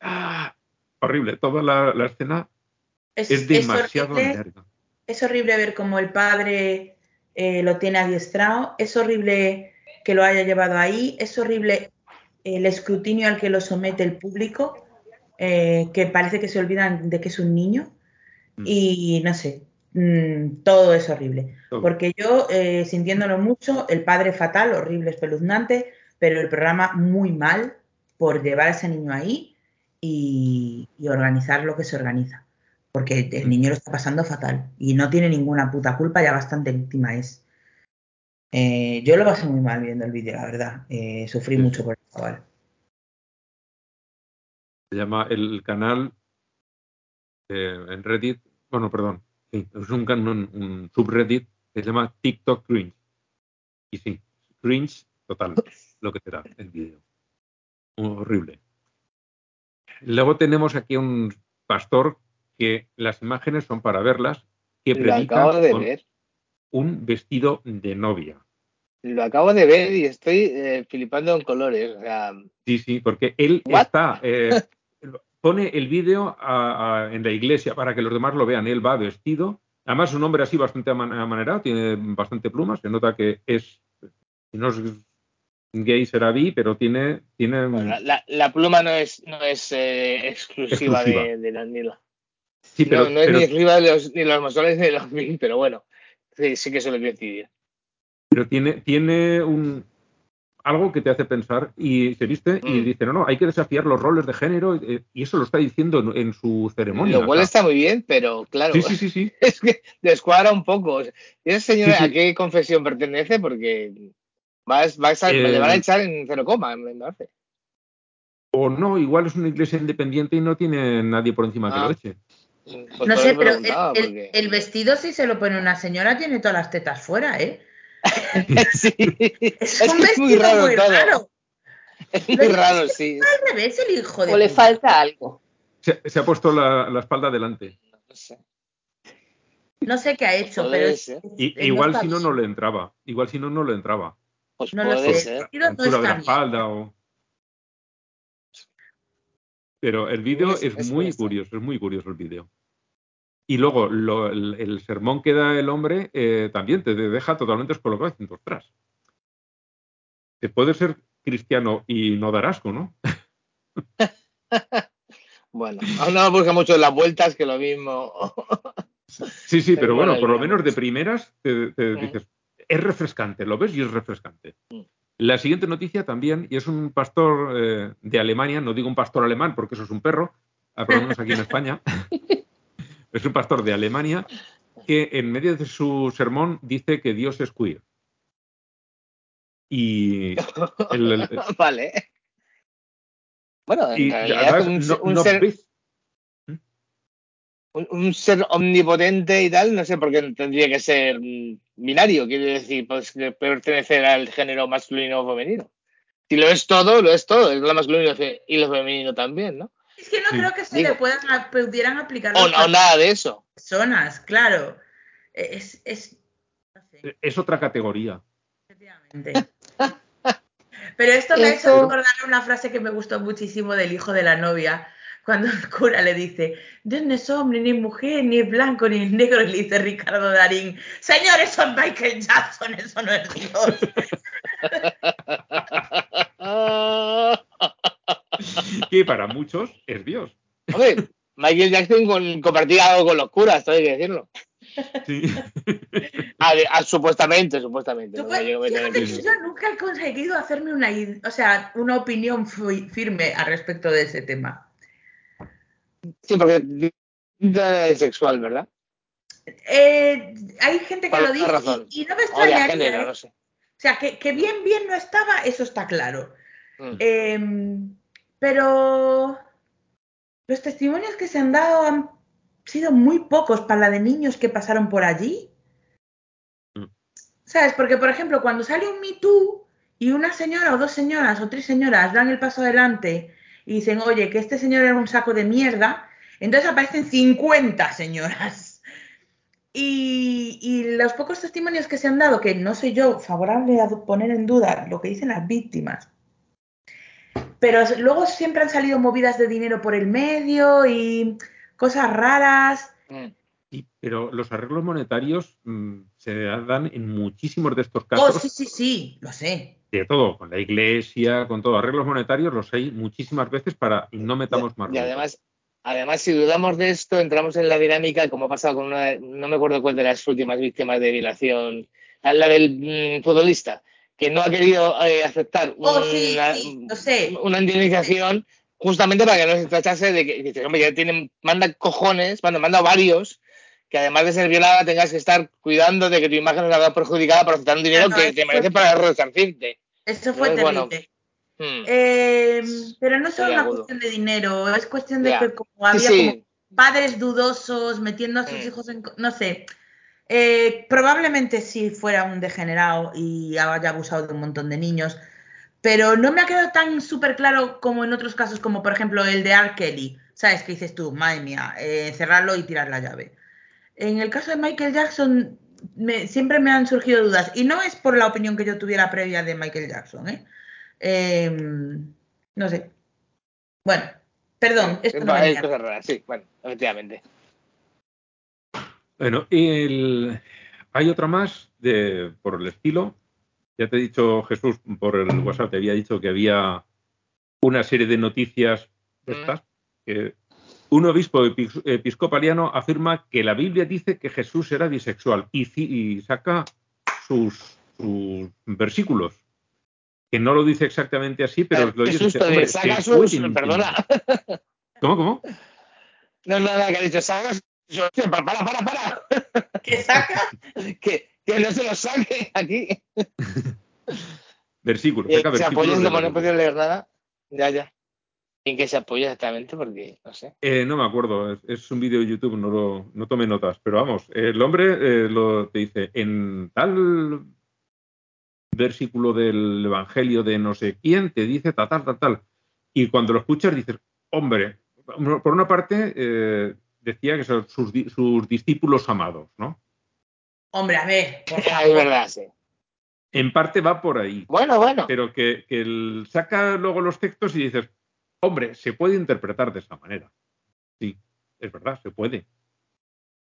ah, horrible. Toda la, la escena Es, es es demasiado horrible, larga. es horrible ver cómo el padre eh, lo tiene adiestrado, es horrible que lo haya llevado ahí, es horrible el escrutinio al que lo somete el público, eh, que parece que se olvidan de que es un niño Mm. y no sé, mm, todo es horrible. Todo. Porque yo, eh, sintiéndolo mucho, el padre fatal, horrible, espeluznante, pero el programa muy mal por llevar a ese niño ahí y, y organizar lo que se organiza. Porque el Mm. niño lo está pasando fatal y no tiene ninguna puta culpa, ya bastante víctima es. Eh, yo lo pasé muy mal viendo el vídeo, la verdad. Eh, sufrí Sí, mucho por el chaval. Se llama el canal eh, en Reddit. Bueno, perdón. Sí, es un, un, un subreddit que se llama TikTok Cringe. Y sí, cringe total, [laughs] lo que será el vídeo. Horrible. Luego tenemos aquí un pastor que las imágenes son para verlas, que predica de con ver. un vestido de novia. Lo acabo de ver y estoy eh, flipando en colores. O sea, Sí, sí, porque él What? está, eh, [laughs] pone el vídeo en la iglesia para que los demás lo vean. Él va vestido. Además, es un hombre así bastante aman- amanerado, tiene bastante plumas. Se nota que es, si no es gay, será bi, pero tiene. tiene bueno, la, la- la pluma no es, no es eh, exclusiva, Exclusiva. De, de la Nila. sí, pero, no, no es pero- ni exclusiva de los, ni los homosexuales ni de los bi, pero bueno, sí, sí que suele coincidir. Pero tiene, tiene un algo que te hace pensar y se viste y Mm. dice, no, no, hay que desafiar los roles de género eh, y eso lo está diciendo en, en su ceremonia. Lo cual o sea. está muy bien, pero claro, Sí, sí, sí, sí. [laughs] es que descuadra un poco. ¿Y esa señora Sí, sí. a qué confesión pertenece? Porque vas, vas a- le van a Eh, echar en cero coma, me parece. O no, igual es una iglesia independiente y no tiene nadie por encima que Ah. lo eche. Pues no sé, pero el vestido, si se lo pone una señora, tiene todas las tetas fuera, ¿eh? [laughs] sí. Es, Es un que es muy raro muy raro. Es muy raro, sí. Al revés, el hijo de. O le falta algo. Se, se ha puesto la, la espalda delante. No sé. No sé qué ha hecho, Puede pero. es- ser. Y, es- e igual está si no, no le entraba. Igual si no, no le entraba. Pues No lo puede sé. La no de la bien. espalda o... Pero el vídeo es muy curioso, es muy curioso el vídeo. Y luego lo- el, el sermón que da el hombre eh, también te deja totalmente descolocado diciendo, ostras, que puede ser cristiano y no dar asco, ¿no? [laughs] Bueno, aún no busca mucho las vueltas que lo mismo. [laughs] Sí, sí, pero bueno, por lo menos de primeras te, te dices, es refrescante, lo ves y es refrescante. Mm. La siguiente noticia también, y es un pastor eh, de Alemania, no digo un pastor alemán porque eso es un perro, ah, por lo menos aquí en España, [laughs] es un pastor de Alemania que en medio de su sermón dice que Dios es queer. Y, [laughs] el- el- vale. Bueno, en y realidad además un, no- un no ser, un, un ser omnipotente y tal, no sé por qué tendría que ser binario, quiere decir, pues que pertenecer al género masculino o femenino. Si lo es todo, lo es todo, es lo masculino y lo femenino también, ¿no? Es que no Sí. creo que se Digo. le puedan, pudieran aplicar O, nada de eso. personas, claro. Es. es no sé, es otra categoría. efectivamente. [laughs] Pero esto me ha hecho recordar una frase que me gustó muchísimo del hijo de la novia, cuando el cura le dice, Dios no es hombre, ni mujer, ni es blanco, ni es negro, y le dice Ricardo Darín, señor, eso es Michael Jackson, eso no es Dios. [laughs] [laughs] [laughs] Que para muchos es Dios. Hombre, Michael Jackson con, compartía algo con los curas, hay que decirlo. Sí. [laughs] Ah, ah, supuestamente, supuestamente. No yo nunca he conseguido hacerme una, o sea, una opinión fi- firme al respecto de ese tema. Sí, porque es sexual, ¿verdad? Eh, hay gente que lo dice razón. y, y no me extrañaría. género, ¿eh? no sé. O sea, que, que bien, bien no estaba, eso está claro. Mm. Em, pero los testimonios que se han dado han sido muy pocos para la de niños que pasaron por allí. Mm. ¿Sabes? Porque, por ejemplo, cuando sale un Me Too y una señora o dos señoras o tres señoras dan el paso adelante y dicen, oye, que este señor era un saco de mierda, entonces aparecen 50 señoras. Y, y los pocos testimonios que se han dado, que no soy yo favorable a poner en duda lo que dicen las víctimas, pero luego siempre han salido movidas de dinero por el medio y cosas raras. Mm. Sí, pero los arreglos monetarios mm, se dan en muchísimos de estos Oh, casos. sí, sí, sí, lo sé. De todo, con la iglesia, con todo. Arreglos monetarios los hay muchísimas veces para y no metamos más Y además, además, si dudamos de esto, entramos en la dinámica, como ha pasado con una, no me acuerdo cuál de las últimas víctimas de violación, la del mm, futbolista, que no ha querido eh, aceptar Oh, una, sí, lo sé. una indemnización justamente para que no se tachase de que, hombre, ya tienen, manda cojones, manda, manda varios, que además de ser violada tengas que estar cuidando de que tu imagen no se vea perjudicada por aceptar un dinero no, que te fue- merece para resarcirte. Eso fue bueno. terrible. Hmm. Eh, pero no es solo una agudo. cuestión de dinero, es cuestión de que como había sí. como padres dudosos metiendo a sus Mm. hijos en... No sé. Eh, probablemente sí fuera un degenerado y haya abusado de un montón de niños, pero no me ha quedado tan súper claro como en otros casos, como por ejemplo el de R. Kelly. ¿Sabes? Que dices tú, madre mía, eh, cerrarlo y tirar la llave. En el caso de Michael Jackson, me- siempre me han surgido dudas. Y no es por la opinión que yo tuviera previa de Michael Jackson, ¿eh? Eh, no sé. Bueno, perdón, esto no Hay venía. cosas raras, sí, bueno, efectivamente. Bueno, y el- hay otra más de, por el estilo. Ya te he dicho, Jesús, por el WhatsApp te había dicho que había una serie de noticias de Mm. estas. Que un obispo epi- episcopaliano afirma que la Biblia dice que Jesús era bisexual y, y saca sus, sus versículos. Que no lo dice exactamente así, pero lo Qué dice. hombre, saca sus, perdona. ¿Cómo, cómo? No, nada, que ha dicho, saca hostia, para, para, para, para. ¿Qué saca? [laughs] que, que no se lo saque aquí. Se apoya de como no he podido leer nada. Ya, ya. ¿En qué se apoya exactamente? Porque, no sé. Eh, no me acuerdo, es, es un vídeo de YouTube, no, lo, no tomé notas, pero vamos, el hombre eh, lo, te dice, en tal versículo del Evangelio de no sé quién, te dice tal, tal, tal, tal. Y cuando lo escuchas dices, hombre, por una parte eh, decía que son sus, sus discípulos amados, ¿no? Hombre, a ver, [laughs] Es verdad, sí. En parte va por ahí, Bueno, bueno. pero que, que el- saca luego los textos y dices, hombre, se puede interpretar de esa manera. Sí, es verdad, se puede.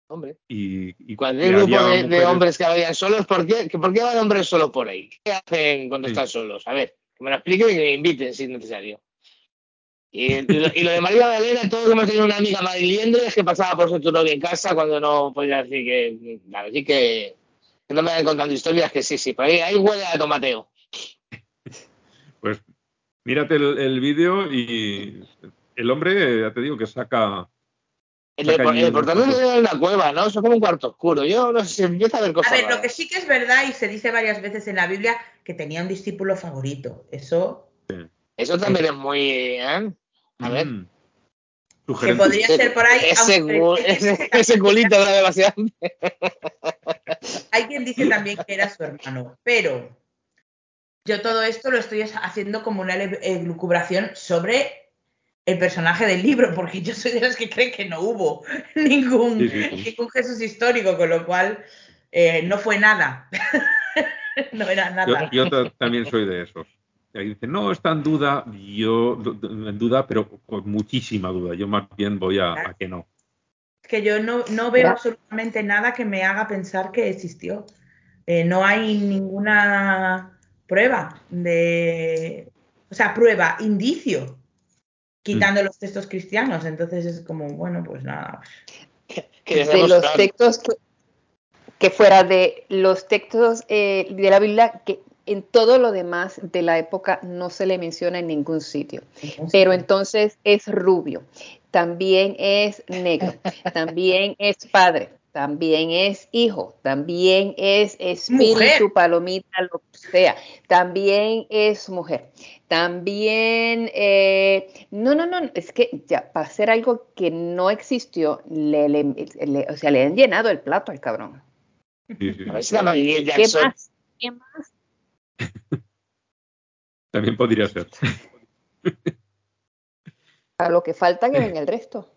Hombre. Y, y Cuando que hay un grupo de, hombres que vayan solos, ¿por qué, ¿por qué van hombres solos por ahí? ¿Qué hacen cuando Sí. están solos? A ver, que me lo expliquen y que me inviten si es necesario. Y, y lo, y lo de María Magdalena, todos hemos tenido una amiga madrileña que pasaba por su turno en casa cuando no podía decir que. Claro, sí que, que no me vayan contando historias que sí, sí, por ahí, ahí huele a tomateo. Pues mírate el, el vídeo y el hombre, ya te digo, que saca. El, Saca el unas portal de una cueva, ¿no? Eso es como un cuarto oscuro. Yo no sé si empieza a ver A cosas. ver, lo que sí que es verdad y se dice varias veces en la Biblia que tenía un discípulo favorito. Eso Eso también es muy. ¿eh? A ver. Mm, que podría ser por ahí. Ese, aunque gu- hay quien ese, dice ese también- culito da demasiado. Hay quien dice también que era su hermano, pero yo todo esto lo estoy haciendo como una elucubración sobre el personaje del libro, porque yo soy de los que creen que no hubo [laughs] ningún, Sí, sí, sí. ningún Jesús histórico, con lo cual eh, no fue nada. [laughs] no era nada. yo ta- también soy de esos. Y ahí dice, no, está en duda, yo en duda, pero con muchísima duda. Yo más bien voy a, a que no. Es que yo no, no veo absolutamente nada que me haga pensar que existió. Eh, no hay ninguna prueba de. O sea, prueba, indicio, quitando los textos cristianos. Entonces es como, bueno, pues nada. Que de los claro, textos que, que fuera de los textos eh, de la Biblia que en todo lo demás de la época no se le menciona en ningún sitio. Pero entonces es rubio, también es negro, [laughs] también es padre, también es hijo, también es espíritu, Mujer. palomita, lo que sea, también es mujer, también, eh, no, no, no, es que ya para hacer algo que no existió, le, le- le- o sea, le han llenado el plato al cabrón. Sí, sí, ¿Qué más? ¿Qué más? [laughs] También podría ser. [laughs] A lo que falta que venga el resto.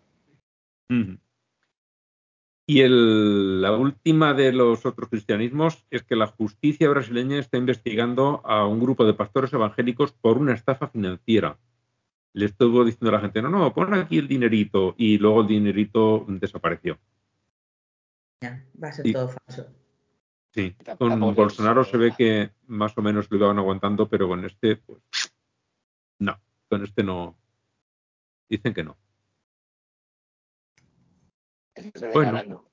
Y el- la última de los otros cristianismos es que la justicia brasileña está investigando a un grupo de pastores evangélicos por una estafa financiera. le estuvo diciendo a la gente, no, no, pon aquí el dinerito y luego el dinerito desapareció. Ya, va a ser todo falso. Sí, con Bolsonaro se ve que más o menos lo iban aguantando, pero con este, pues, no, con este no. Dicen que no. Bueno.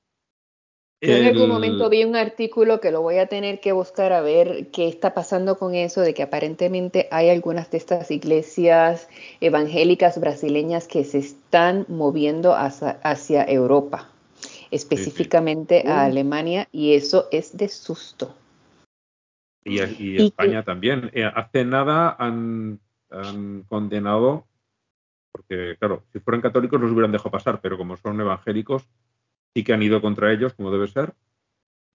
Yo en algún El- momento vi un artículo que lo voy a tener que buscar a ver qué está pasando con eso, de que aparentemente hay algunas de estas iglesias evangélicas brasileñas que se están moviendo hacia, hacia Europa, específicamente a. Alemania, y eso es de susto. Y, y Y España también. Eh, hace nada han, han condenado, porque claro, si fueran católicos los hubieran dejado pasar, pero como son evangélicos, sí que han ido contra ellos, como debe ser,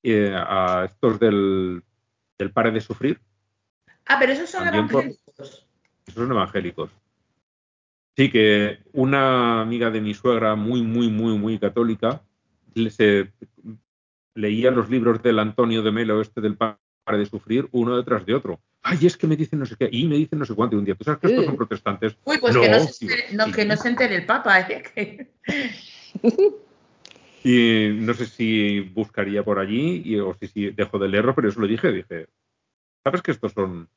eh, a estos del, del pare de sufrir, Ah, pero esos son También por- evangélicos. esos son evangélicos. Sí, que una amiga de mi suegra, muy, muy, muy, muy católica, se, leía los libros del Antonio de Melo, este del pare de sufrir, uno detrás de otro. Ay, es que me dicen no sé qué, y me dicen no sé cuánto, y un día, ¿tú sabes que estos son protestantes? Uy, pues No, que, no se entere, no, sí. que no se entere el Papa. ¿eh? [laughs] Que- Y no sé si buscaría por allí y, o si, si dejo de leerlo, pero eso lo dije. Dije, ¿sabes que estos son,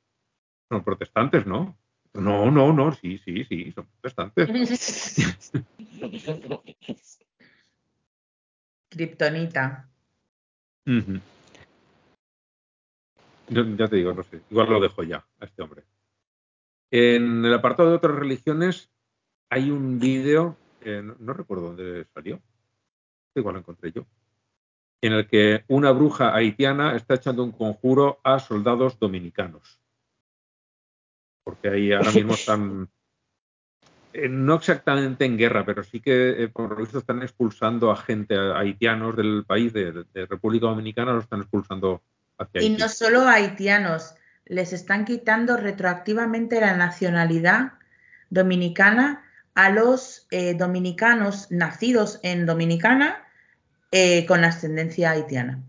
son protestantes, no? No, no, no, sí, sí, sí, son protestantes. [laughs] [laughs] Kryptonita. Yo- ya te digo, no sé, igual lo dejo ya a este hombre. En el apartado de otras religiones hay un vídeo, eh, no, no recuerdo dónde salió, igual lo encontré yo, en el que una bruja haitiana está echando un conjuro a soldados dominicanos. Porque ahí ahora mismo [laughs] están, eh, no exactamente en guerra, pero sí que eh, por lo visto están expulsando a gente, a haitianos del país, de, de República Dominicana, los están expulsando hacia Y no solo a haitianos, les están quitando retroactivamente la nacionalidad dominicana a los eh, dominicanos nacidos en Dominicana eh, con ascendencia haitiana.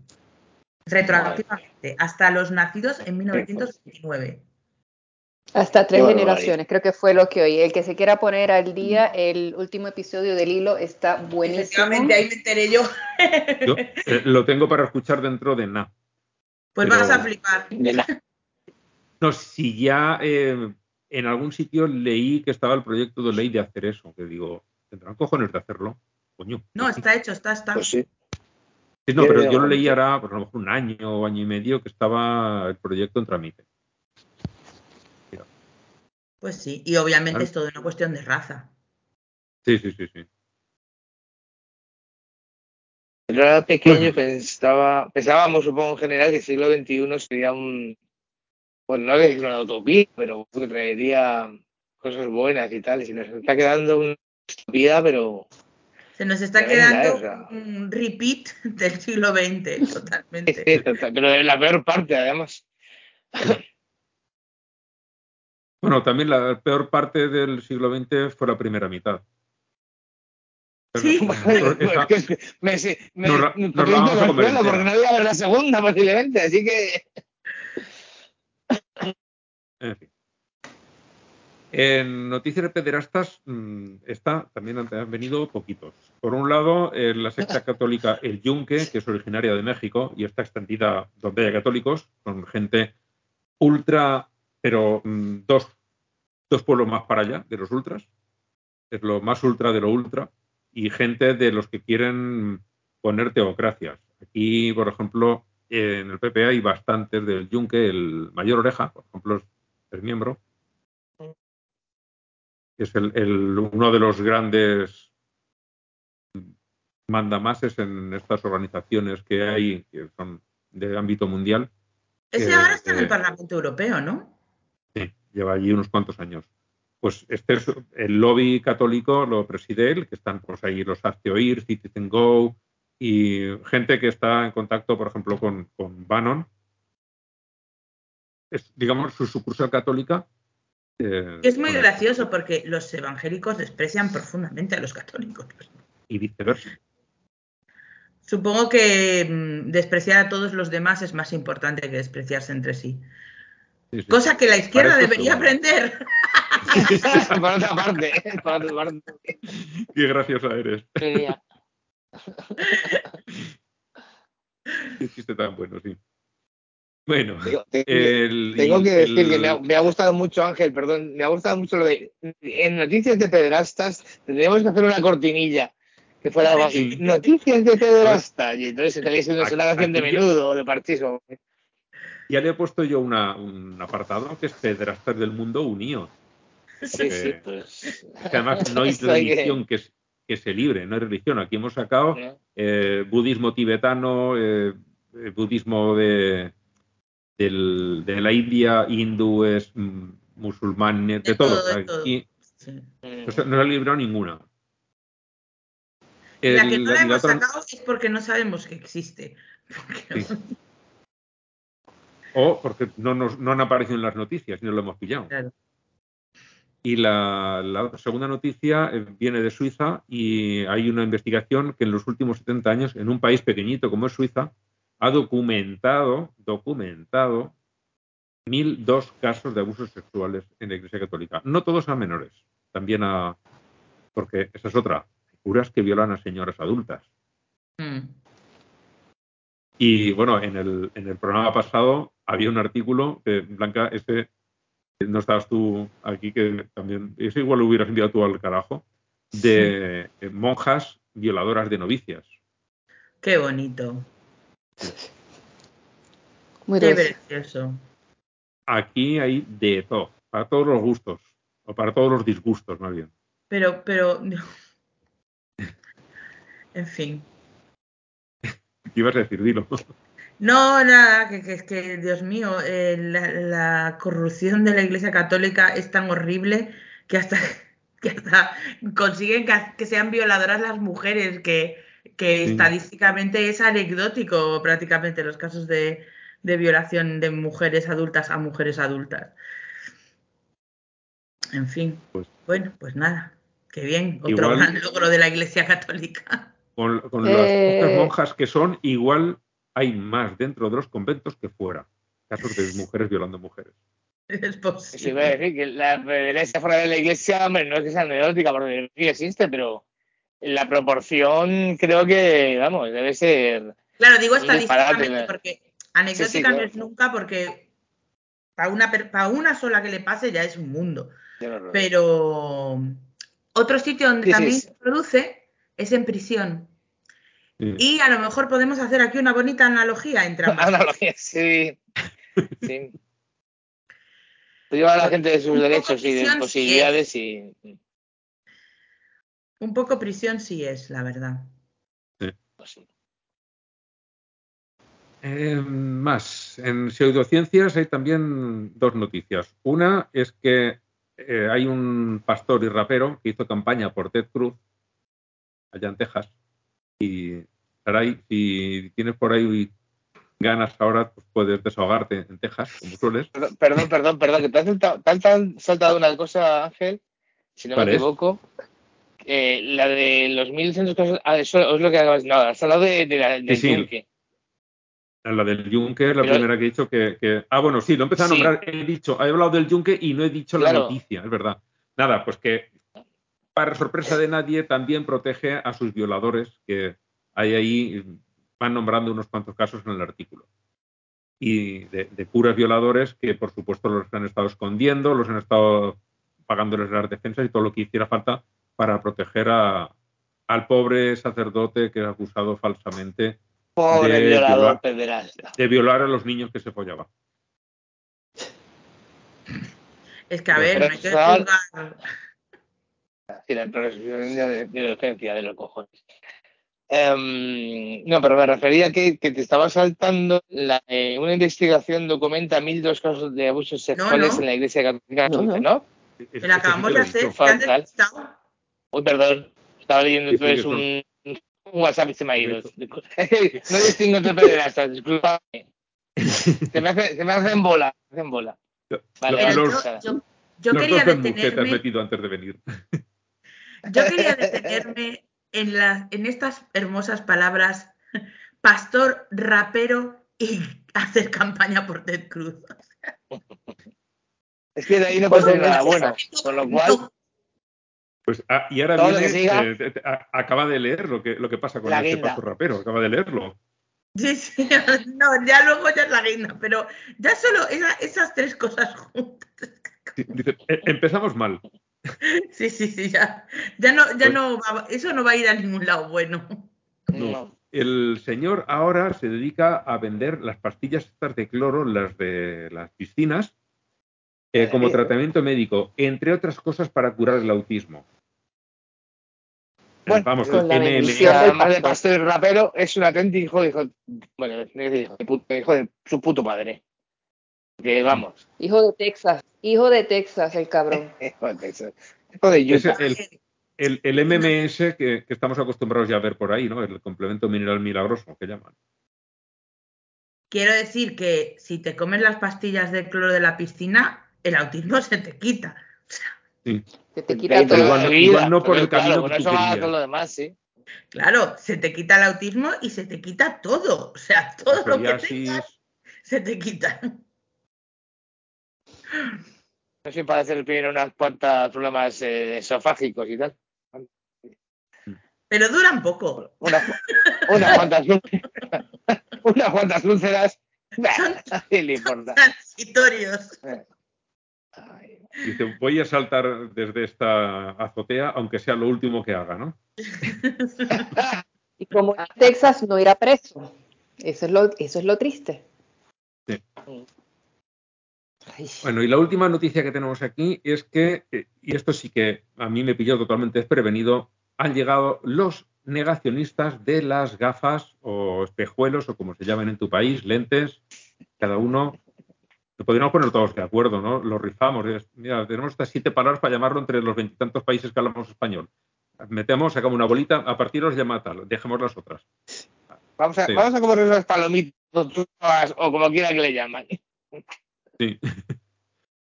Retroactivamente, hasta los nacidos en 1929. Hasta tres Qué barbaridad. generaciones, creo que fue lo que oí. El que se quiera poner al día, el último episodio del hilo está buenísimo. Efectivamente, ahí me enteré yo. Yo eh, lo tengo para escuchar dentro de nada. Pues Pero- vas a flipar. De. No, si ya eh, en algún sitio leí que estaba el proyecto de ley de hacer eso, que digo, tendrán cojones de hacerlo. Coño. No, Sí, está hecho, está, está. Pues sí. sí, no, pero Yo- yo lo leí ahora, por a lo mejor un año o año y medio, que estaba el proyecto en trámite. Pues sí, y obviamente Claro. es todo una cuestión de raza. Sí, sí, sí, sí. Cuando era pequeño Bueno. pensaba, pensábamos, supongo en general, que el siglo XXI sería un, bueno, no es una utopía, pero que traería cosas buenas y tal, y si nos está quedando una utopía, pero Se nos está Tremenda, quedando ¿eh? O sea- un repeat del siglo XX, totalmente. [laughs] pero de la peor parte, además. Bueno, también la peor parte del siglo XX fue la primera mitad. Sí. [laughs] Me, Nos la- vamos a comer porque no voy a ver la segunda posiblemente, así que En fin. En noticias de pederastas mm, está, también han, venido poquitos. Por un lado, eh, la secta católica El Yunque, que es originaria de México y está extendida donde haya católicos, son gente ultra, pero mm, dos, dos pueblos más para allá de los ultras. Es lo más ultra de lo ultra. Y gente de los que quieren poner teocracias. Aquí, por ejemplo, en el PP hay bastantes del Yunque, el mayor oreja, por ejemplo, es miembro, es el, el- uno de los grandes mandamases en estas organizaciones que hay, que son de ámbito mundial. Ese Eh, ahora está en el eh, Parlamento Europeo, ¿no? Lleva allí unos cuantos años. Pues este es el lobby católico, lo preside él, que están pues ahí los Hazte Oír, Citizen Go y gente que está en contacto, por ejemplo, con, con Bannon. Es, digamos, su sucursal católica. eh, Es muy gracioso porque los evangélicos desprecian profundamente a los católicos. Y viceversa. Supongo que mm, despreciar a todos los demás es más importante que despreciarse entre sí. Sí, sí. Cosa que la izquierda debería seguro. aprender. [laughs] por otra parte, por otra parte. Qué graciosa eres. Qué chiste tan bueno, sí. Bueno, Tengo, tengo- el- tengo que el- decir que me ha, me ha gustado mucho, Ángel, perdón, me ha gustado mucho lo de. En noticias de pederastas tendríamos que hacer una cortinilla que fuera algo así. Sí. Noticias de pederastas. Y entonces estaría siendo una canción de menudo o de partismo. Ya le he puesto yo una, un apartado que es Pedrastas del Mundo Unidos. Sí, sí, pues. Que además no hay [laughs] religión que, es- que se libre, no hay religión. Aquí hemos sacado eh, budismo tibetano, eh, budismo de, del- de la India, hindúes, mm, musulmanes, de, De todo. todo, de todo. Aquí Sí. No se, no se ha librado ninguna. La que no la- la y la hemos otra- sacado es porque no sabemos que existe. Porque- Sí. O porque no, nos, no han aparecido en las noticias y no lo hemos pillado. Claro. Y la, la segunda noticia eh, viene de Suiza y hay una investigación que en los últimos 70 años, en un país pequeñito como es Suiza, ha documentado, documentado 1.002 casos de abusos sexuales en la Iglesia Católica. No todos a menores, también a... Porque esa es otra. Curas que violan a señoras adultas. Mm. Y bueno, en el, en el programa pasado había un artículo que, Blanca, ese no estabas tú aquí, que también, ese igual lo hubieras enviado tú al carajo, de eh, monjas violadoras de novicias. Qué bonito. Muy Qué precioso. Aquí hay de todo, para todos los gustos, o para todos los disgustos, más bien. Pero, pero. En fin. [laughs] ¿Qué ibas a decir? Dilo. No, nada, que, que es que, Dios mío, eh, la, la corrupción de la Iglesia Católica es tan horrible que hasta, [laughs] que hasta consiguen que, que sean violadoras las mujeres, que, que Sí. estadísticamente es anecdótico prácticamente los casos de, de violación de mujeres adultas a mujeres adultas. En fin, Pues- bueno, pues nada, qué bien, otro Igual- gran logro de la Iglesia Católica. Con, con Eh. las pocas monjas que son, igual hay más dentro de los conventos que fuera. Casos de mujeres violando mujeres. [laughs] Es Sí, posible. voy a decir que la pederastia fuera de la iglesia, hombre, no es que sea anecdótica, porque sí existe, pero la proporción creo que, vamos, debe ser. Claro, digo estadísticamente porque anecdótica Sí, sí, no es nunca porque para una, per- para una sola que le pase ya es un mundo. Pero otro sitio donde Sí, sí, también sí. se produce es en prisión. Sí. Y a lo mejor podemos hacer aquí una bonita analogía entre [laughs] ambas. Analogía, sí. sí. Priva a la gente de sus Un poco derechos y de sí posibilidades y. Un poco prisión sí es, la verdad. pues sí. Eh, más, en pseudociencias hay también dos noticias. Una es que eh, hay un pastor y rapero que hizo campaña por Ted Cruz allá en Texas. Y Saray, si tienes por ahí ganas ahora, pues puedes desahogarte en Texas, como sueles. Perdón, perdón, perdón, que te has saltado, te has- saltado una cosa, Ángel, si no me ¿Cuál es? equivoco. Eh, la de los 1.600 casos. Ah, eso es lo que acabas. No, has hablado de, de la, del Sí, yunque. La del Yunque, la Pero- primera que he dicho que, que- Ah, bueno, sí, lo he empezado Sí. a nombrar. He dicho, he hablado del Yunque y no he dicho la noticia, es verdad. Nada, pues que para sorpresa de nadie también protege a sus violadores, que hay ahí, van nombrando unos cuantos casos en el artículo. Y de, de curas violadores que, por supuesto, los han estado escondiendo, los han estado pagándoles las defensas y todo lo que hiciera falta para proteger a- al pobre sacerdote que es acusado falsamente Pobre de violador violar- de violar a los niños que se follaba. Es que, a ver, no hay que juzgar. Sí, la presunción de, de inocencia de los cojones. Em, no, pero me refería que, que te estaba saltando la, eh, una investigación documenta 1.002 casos de abusos sexuales no. en la Iglesia Católica. No, no. ¿no? La sí acabamos de hacer. Uy, perdón. Estaba leyendo entonces eso. un, un WhatsApp y se me ha ido. [laughs] no distingo entre [laughs] pederastas, disculpame. [laughs] Se me, hace, se me hacen bola, me hacen bola. Vale, Pero los yo, yo- yo los quería dos de te has detenerme. metido antes de venir. Yo quería detenerme en, las en estas hermosas palabras, pastor, rapero y hacer campaña por Ted Cruz. Es que de ahí no puede salir nada bueno. Con lo cual, Pues, ah, y ahora viene, siga. eh, te- te- a- acaba de leer lo que, lo que pasa con La este guinda. paso rapero, acaba de leerlo. Sí, sí, [laughs] no, ya luego ya es la guinda, pero ya solo esa- esas tres cosas juntas. Sí, Dice, "Eh, empezamos mal. [laughs] Sí, sí, sí, ya, ya no, ya Pues- no va- eso no va a ir a ningún lado bueno. no. El señor ahora se dedica a vender las pastillas estas de cloro, las de las piscinas, eh, como Eh. tratamiento médico, entre otras cosas para curar el autismo. Bueno, Vamos, con la además de pastor. rapero, es un auténtico hijo, bueno, hijo de, puto- hijo de su puto padre. Que vamos, Hijo de Texas, hijo de Texas, el cabrón. [laughs] hijo de Texas. Hijo de Utah. el, el- el MMS que, que estamos acostumbrados ya a ver por ahí, ¿no? El complemento mineral milagroso que llaman. Quiero decir que si te comes las pastillas de cloro de la piscina, el autismo [laughs] se te quita. Sí. Que te quita todo. igual igual no por pero el camino claro, que por tú eso va querías. con lo demás, sí. claro, se te quita el autismo y se te quita todo. O sea, todo lo que tengas se te quita. No sé, para hacer primero unas cuantas problemas eh, esofágicos y tal. Pero duran poco. Unas, unas cuantas [laughs] unas cuantas úlceras. Bah, ¿a quién le importa? Transitorios. Dice, voy a saltar desde esta azotea, aunque sea lo último que haga, ¿no? [laughs] Y como en Texas no irá preso. Eso es lo, eso es lo triste. Sí. Bueno, y la última noticia que tenemos aquí es que, eh, y esto sí que a mí me pilló totalmente desprevenido, han llegado los negacionistas de las gafas o espejuelos o como se llaman en tu país, lentes, cada uno. Lo podríamos poner todos de acuerdo, ¿no? Lo rifamos. Mira, tenemos estas siete palabras para llamarlo entre los veintitantos países que hablamos español. Metemos, sacamos una bolita, a partir os llama tal, dejemos las otras. Vamos a, Sí. vamos a comer esas palomitas o como quiera que le llaman. Sí. [laughs]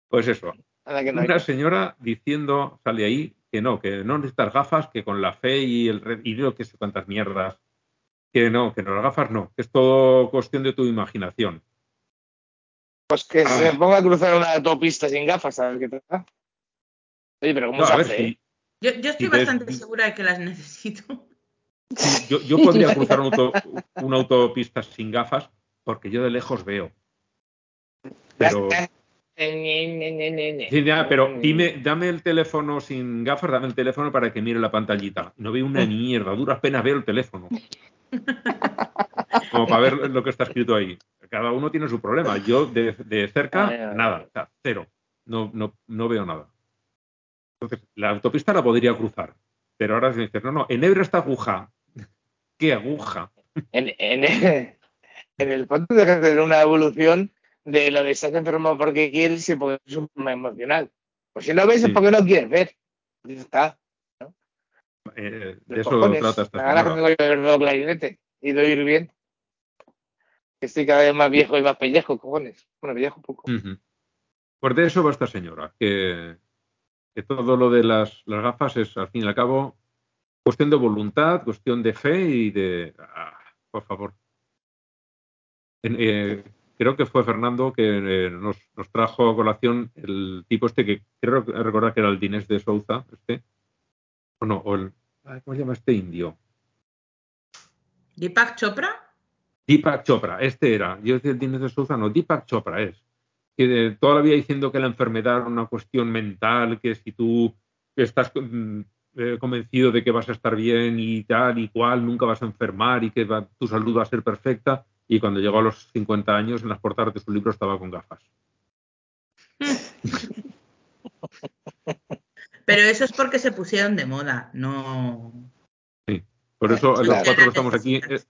Pues eso, una señora diciendo, sale ahí, que no, que no necesitas gafas, que con la fe y el red, y yo que sé cuántas mierdas, que no, que no, las gafas no, que es todo cuestión de tu imaginación. Pues que Ah. se ponga a cruzar una autopista sin gafas, a ver qué tal. Oye, pero ¿cómo No, se hace? si eh? Yo, yo estoy ves- bastante segura de que las necesito. si yo, yo [laughs] podría cruzar un auto- una autopista sin gafas, porque yo de lejos veo. Pero, sí, ya, pero dime, dame el teléfono sin gafas, dame el teléfono para que mire la pantallita. No veo una mierda, a duras penas veo el teléfono. [laughs] Como para ver lo que está escrito ahí. Cada uno tiene su problema. Yo de, de cerca, nada, o sea, cero. No, no, no veo nada. Entonces, la autopista la podría cruzar. Pero ahora se dice, no, no, en Ebro está aguja. [laughs] ¿Qué aguja? En, en, [laughs] en el fondo deja de una evolución de lo de estás enfermo porque quieres y porque es un problema emocional. Pues si no ves Sí. es porque no quieres ver. Está. Eh, Los de eso cojones. trata esta que tengo que ver clarinete y de oír bien. Estoy cada vez más viejo y más pellejo, cojones. Bueno, pellejo un poco. Ujú. Pues de eso va esta señora, que, que todo lo de las, las gafas es, al fin y al cabo, cuestión de voluntad, cuestión de fe y de... ah, por favor. En- eh, creo que fue Fernando que eh, nos, nos trajo a colación el tipo este que creo recordar que era el Dinés de Souza, este. O no, o el... ¿Cómo se llama este indio? Deepak Chopra. Deepak Chopra, este era. Yo decía el Dinés de Souza, no, Deepak Chopra es. Que eh, toda la vida diciendo que la enfermedad era una cuestión mental, que si tú estás mm, eh, convencido de que vas a estar bien y tal y cual, nunca vas a enfermar y que va- tu salud va a ser perfecta. Y cuando llegó a los 50 años, en las portadas de su libro estaba con gafas. [laughs] Pero eso es porque se pusieron de moda, no. Por eso Sí, los cuatro que estamos aquí, eh,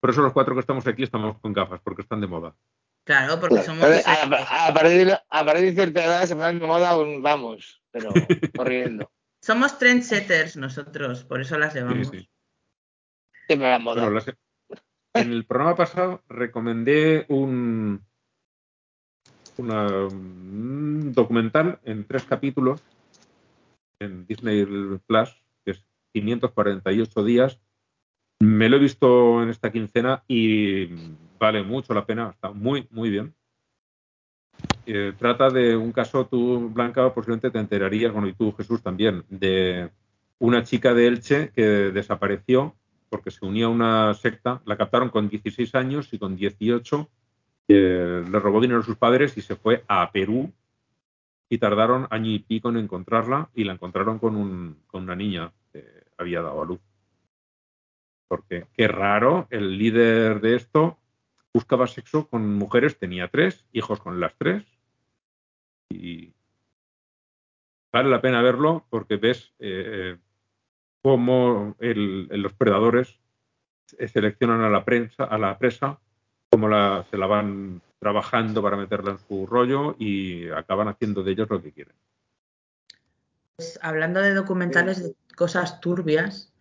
por eso los cuatro que estamos aquí estamos con gafas, porque están de moda. Claro, porque somos. Pero a, a partir de, a partir de cierta edad se ponen de moda, vamos, pero [laughs] corriendo. Somos trendsetters nosotros, por eso las Sí, llevamos. sí. Siempre la moda. Bueno, las- en el programa pasado recomendé un, una- un documental en tres capítulos en Disney Plus, que es 548 días. Me lo he visto en esta quincena y vale mucho la pena, está muy, muy bien. eh, trata de un caso, tú, Blanca, posiblemente te enterarías, bueno, y tú, Jesús, también, de una chica de Elche que desapareció porque se unía a una secta, la captaron con 16 años y con 18 eh, le robó dinero a sus padres y se fue a Perú y tardaron año y pico en encontrarla y la encontraron con, un, con una niña que había dado a luz. Porque qué raro, el líder de esto buscaba sexo con mujeres, tenía tres, hijos con las tres. Y vale la pena verlo porque ves eh, cómo el, los predadores seleccionan a la prensa, a la presa, cómo la, se la van trabajando para meterla en su rollo y acaban haciendo de ellos lo que quieren. Pues, hablando de documentales de cosas turbias,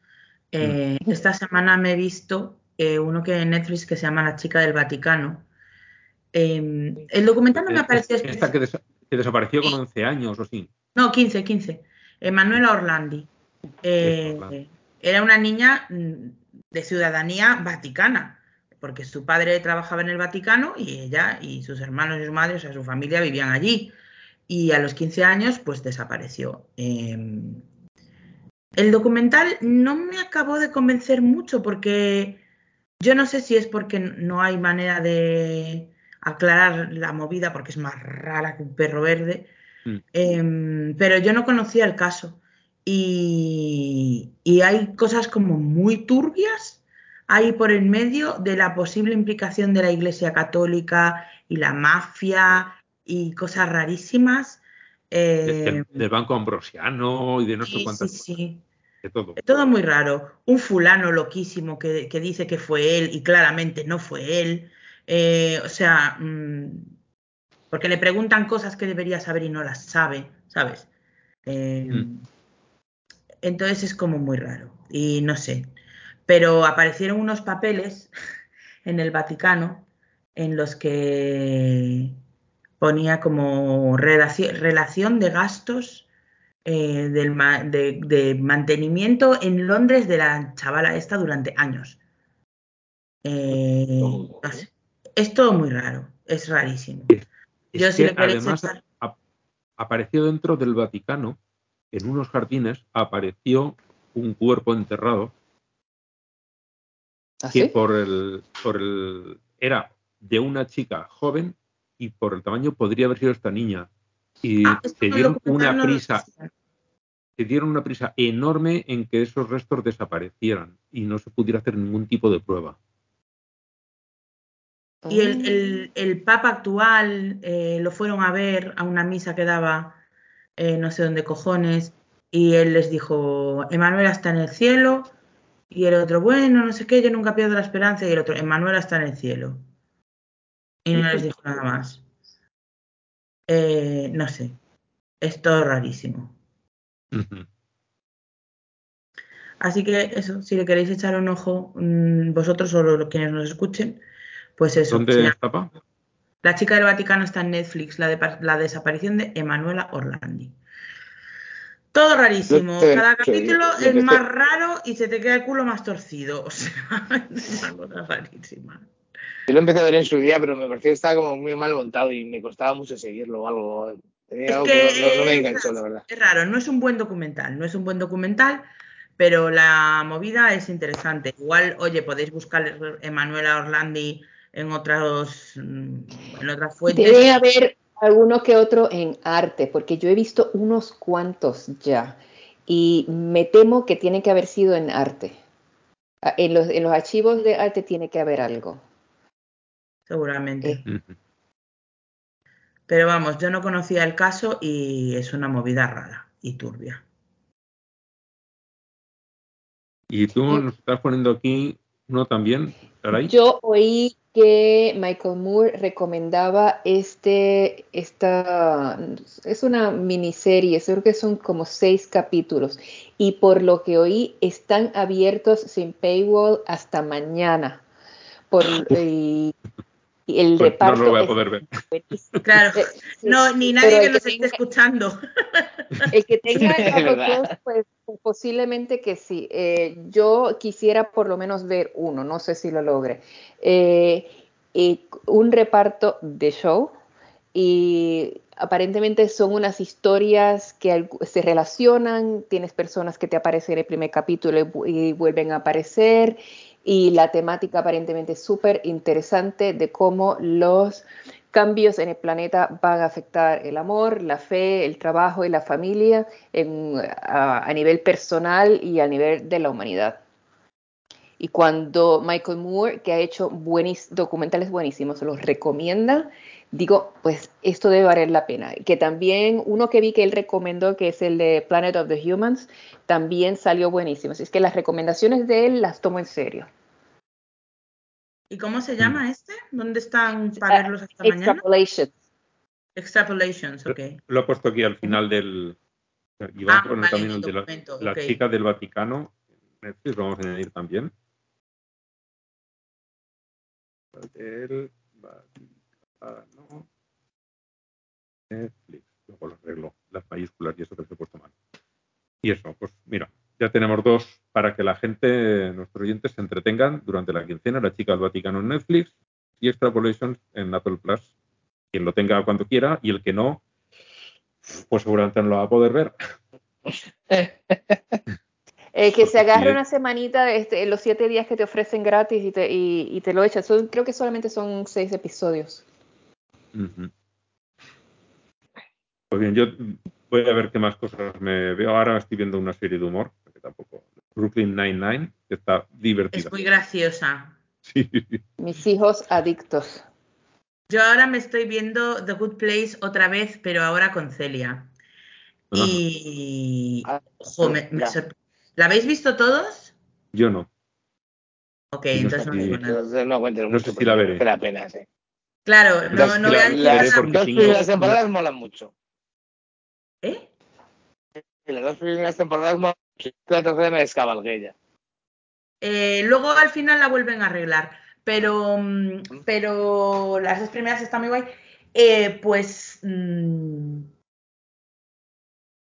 eh, esta semana me he visto eh, uno que en Netflix que se llama La chica del Vaticano. Eh, el documental no me apareció. Esta que, des que, desapareció con 11 años o sí. No, 15, 15. Emanuela Orlandi. Eh, era una niña mm, de ciudadanía vaticana, porque su padre trabajaba en el Vaticano y ella y sus hermanos y su madre, o sea, su familia vivían allí. Y a los 15 años, pues desapareció. Eh, el documental no me acabó de convencer mucho porque yo no sé si es porque no hay manera de aclarar la movida, porque es más rara que un perro verde, mm. eh, pero yo no conocía el caso. Y, y, hay cosas como muy turbias ahí por el medio de la posible implicación de la Iglesia Católica y la mafia y cosas rarísimas. Eh, del, del, Banco Ambrosiano y de no sé sí, cuántas sí, sí. De todo. todo. muy raro. Un fulano loquísimo que, que, dice que fue él y claramente no fue él. Eh, o sea, mmm, porque le preguntan cosas que debería saber y no las sabe, ¿sabes? Eh, mm. Entonces es como muy raro. Y no sé. Pero aparecieron unos papeles [laughs] en el Vaticano en los que ponía como relación, de gastos eh, del, de, de, mantenimiento en Londres de la chavala esta durante años. Eh, es todo muy raro, es rarísimo. Es Yo, que si además apareció dentro del Vaticano, en unos jardines, apareció un cuerpo enterrado ¿Ah, que sí? por el, por el era de una chica joven y por el tamaño podría haber sido esta niña y Ah, se dieron una prisa se dieron una prisa enorme en que esos restos desaparecieran y no se pudiera hacer ningún tipo de prueba. Y el, el, el Papa actual eh, lo fueron a ver a una misa que daba eh, no sé dónde cojones y él les dijo, Emanuel está en el cielo y el otro, bueno, no sé qué, yo nunca pierdo la esperanza y el otro, Emanuel está en el cielo. Y no les dijo nada más. Eh, no sé, es todo rarísimo. Uh -huh. Así que eso, si le queréis echar un ojo, mmm, vosotros o los quienes nos escuchen, pues eso. ¿Dónde está? La chica del Vaticano está en Netflix, la, de, la desaparición de Emanuela Orlandi. Todo rarísimo. Cada capítulo es más raro y se te queda el culo más torcido. [laughs] O sea, es una cosa rarísima. Yo lo empecé a ver en su día, pero me parecía que estaba como muy mal montado y me costaba mucho seguirlo o algo. Es algo que, que no, no, me enganchó, es, la verdad. Es raro, no es un buen documental, no es un buen documental, pero la movida es interesante. Igual, oye, podéis buscar Emanuela Orlandi en otros en otras fuentes. Debe haber alguno que otro en arte, porque yo he visto unos cuantos ya y me temo que tiene que haber sido en arte. En los, en los archivos de arte tiene que haber algo. Seguramente. Eh. Pero vamos, yo no conocía el caso y es una movida rara y turbia. ¿Y tú nos estás poniendo aquí uno también? Yo oí que Michael Moore recomendaba este, esta, es una miniserie, creo que son como seis capítulos, y por lo que oí están abiertos sin paywall hasta mañana. Por, y, el pues reparto no lo voy a poder ver. [laughs] Claro, no, ni nadie que nos esté escuchando. [laughs] El que [laughs] tenga Plus, pues posiblemente que sí. Eh, yo quisiera por lo menos ver uno, no sé si lo logre. Eh, eh, un reparto de show y aparentemente son unas historias que se relacionan, tienes personas que te aparecen en el primer capítulo y, vuelven a aparecer y la temática aparentemente súper interesante de cómo los cambios en el planeta van a afectar el amor, la fe, el trabajo y la familia a, nivel personal y a nivel de la humanidad. Y cuando Michael Moore, que ha hecho documentales buenísimos, los recomienda, digo, pues esto debe valer la pena. Que también uno que vi que él recomendó, que es el de Planet of the Humans, también salió buenísimo. Así es que las recomendaciones de él las tomo en serio. ¿Y cómo se llama mm. este? ¿Dónde están para ah, verlos esta mañana? Extrapolations. Extrapolations, ok. Lo he puesto aquí al final del... Y vamos ah, a poner también el de la, chica del Vaticano. Netflix lo vamos a añadir también. El Vaticano. Netflix. Luego lo arreglo. Las mayúsculas y eso que se he puesto mal. Y eso, pues mira, ya tenemos dos para que la gente, nuestros oyentes, se entretengan durante la quincena, La chica del Vaticano en Netflix y Extrapolations en Apple Plus. Quien lo tenga cuando quiera y el que no, pues seguramente no lo va a poder ver. [laughs] Eh, que se agarre una semanita, este, los siete días que te ofrecen gratis y te, y, te lo echas. creo que solamente son seis episodios. Pues bien, yo voy a ver qué más cosas me veo. Ahora estoy viendo una serie de humor tampoco. Brooklyn Nine-Nine, que está divertida. Es muy graciosa. Sí. Mis hijos adictos. Yo ahora me estoy viendo The Good Place otra vez, pero ahora con Celia. Y. Ah, ¿La habéis visto todos? Yo no. Ok, entonces no, digo nada. No, no sé si la veré. la pena, sí. Claro, no, no veáis. Las temporadas molan mucho. ¿Eh? las dos primeras temporadas la tercera me descabalgué ya. Eh, luego al final la vuelven a arreglar, pero, mm, pero las dos primeras están muy guay. Eh, pues mm,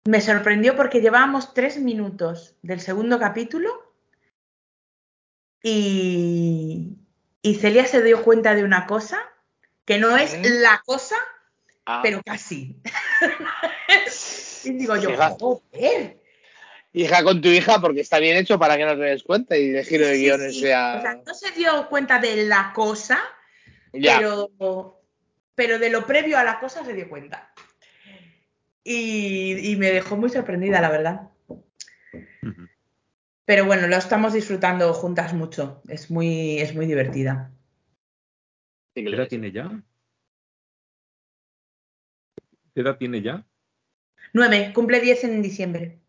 me sorprendió porque llevábamos tres minutos del segundo capítulo y, y Celia se dio cuenta de una cosa que no es la cosa, ah. pero casi. [laughs] [laughs] y digo yo, joder, hija con tu hija porque está bien hecho para que no te des cuenta y el giro de guiones sea... O sea, no se dio cuenta de la cosa, pero, pero de lo previo a la cosa se dio cuenta. Y, me dejó muy sorprendida, la verdad. Pero bueno, lo estamos disfrutando juntas mucho. Es muy, es muy divertida. ¿Qué edad tiene ya? ¿Qué edad tiene ya? Nueve, cumple diez en diciembre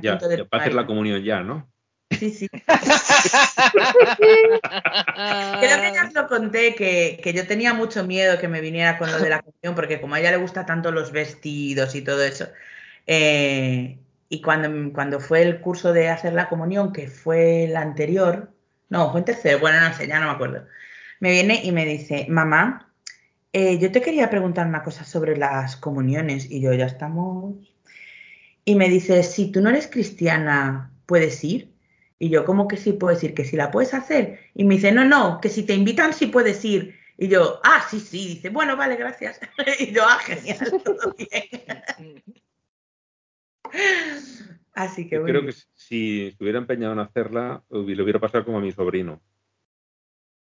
ya, va a hacer la comunión ya, ¿no? Sí, sí. Creo [laughs] que ya os lo conté, que, yo tenía mucho miedo que me viniera con lo de la comunión, porque como a ella le gusta tanto los vestidos y todo eso, eh, y cuando, cuando fue el curso de hacer la comunión, que fue el anterior, no, fue en tercero, bueno, no sé, ya no me acuerdo, me viene y me dice, mamá, eh, yo te quería preguntar una cosa sobre las comuniones, y yo ya estamos y me dice, si tú no eres cristiana, ¿puedes ir? Y yo, ¿cómo que sí puedes ir? ¿Que si la puedes hacer? Y me dice, no, no, que si te invitan sí puedes ir. Y yo, ah, sí, sí. Dice, bueno, vale, gracias. [laughs] y yo, ah, genial, [laughs] todo bien. [laughs] Así que bueno. Creo que si estuviera empeñado en hacerla, le hubiera pasado como a mi sobrino.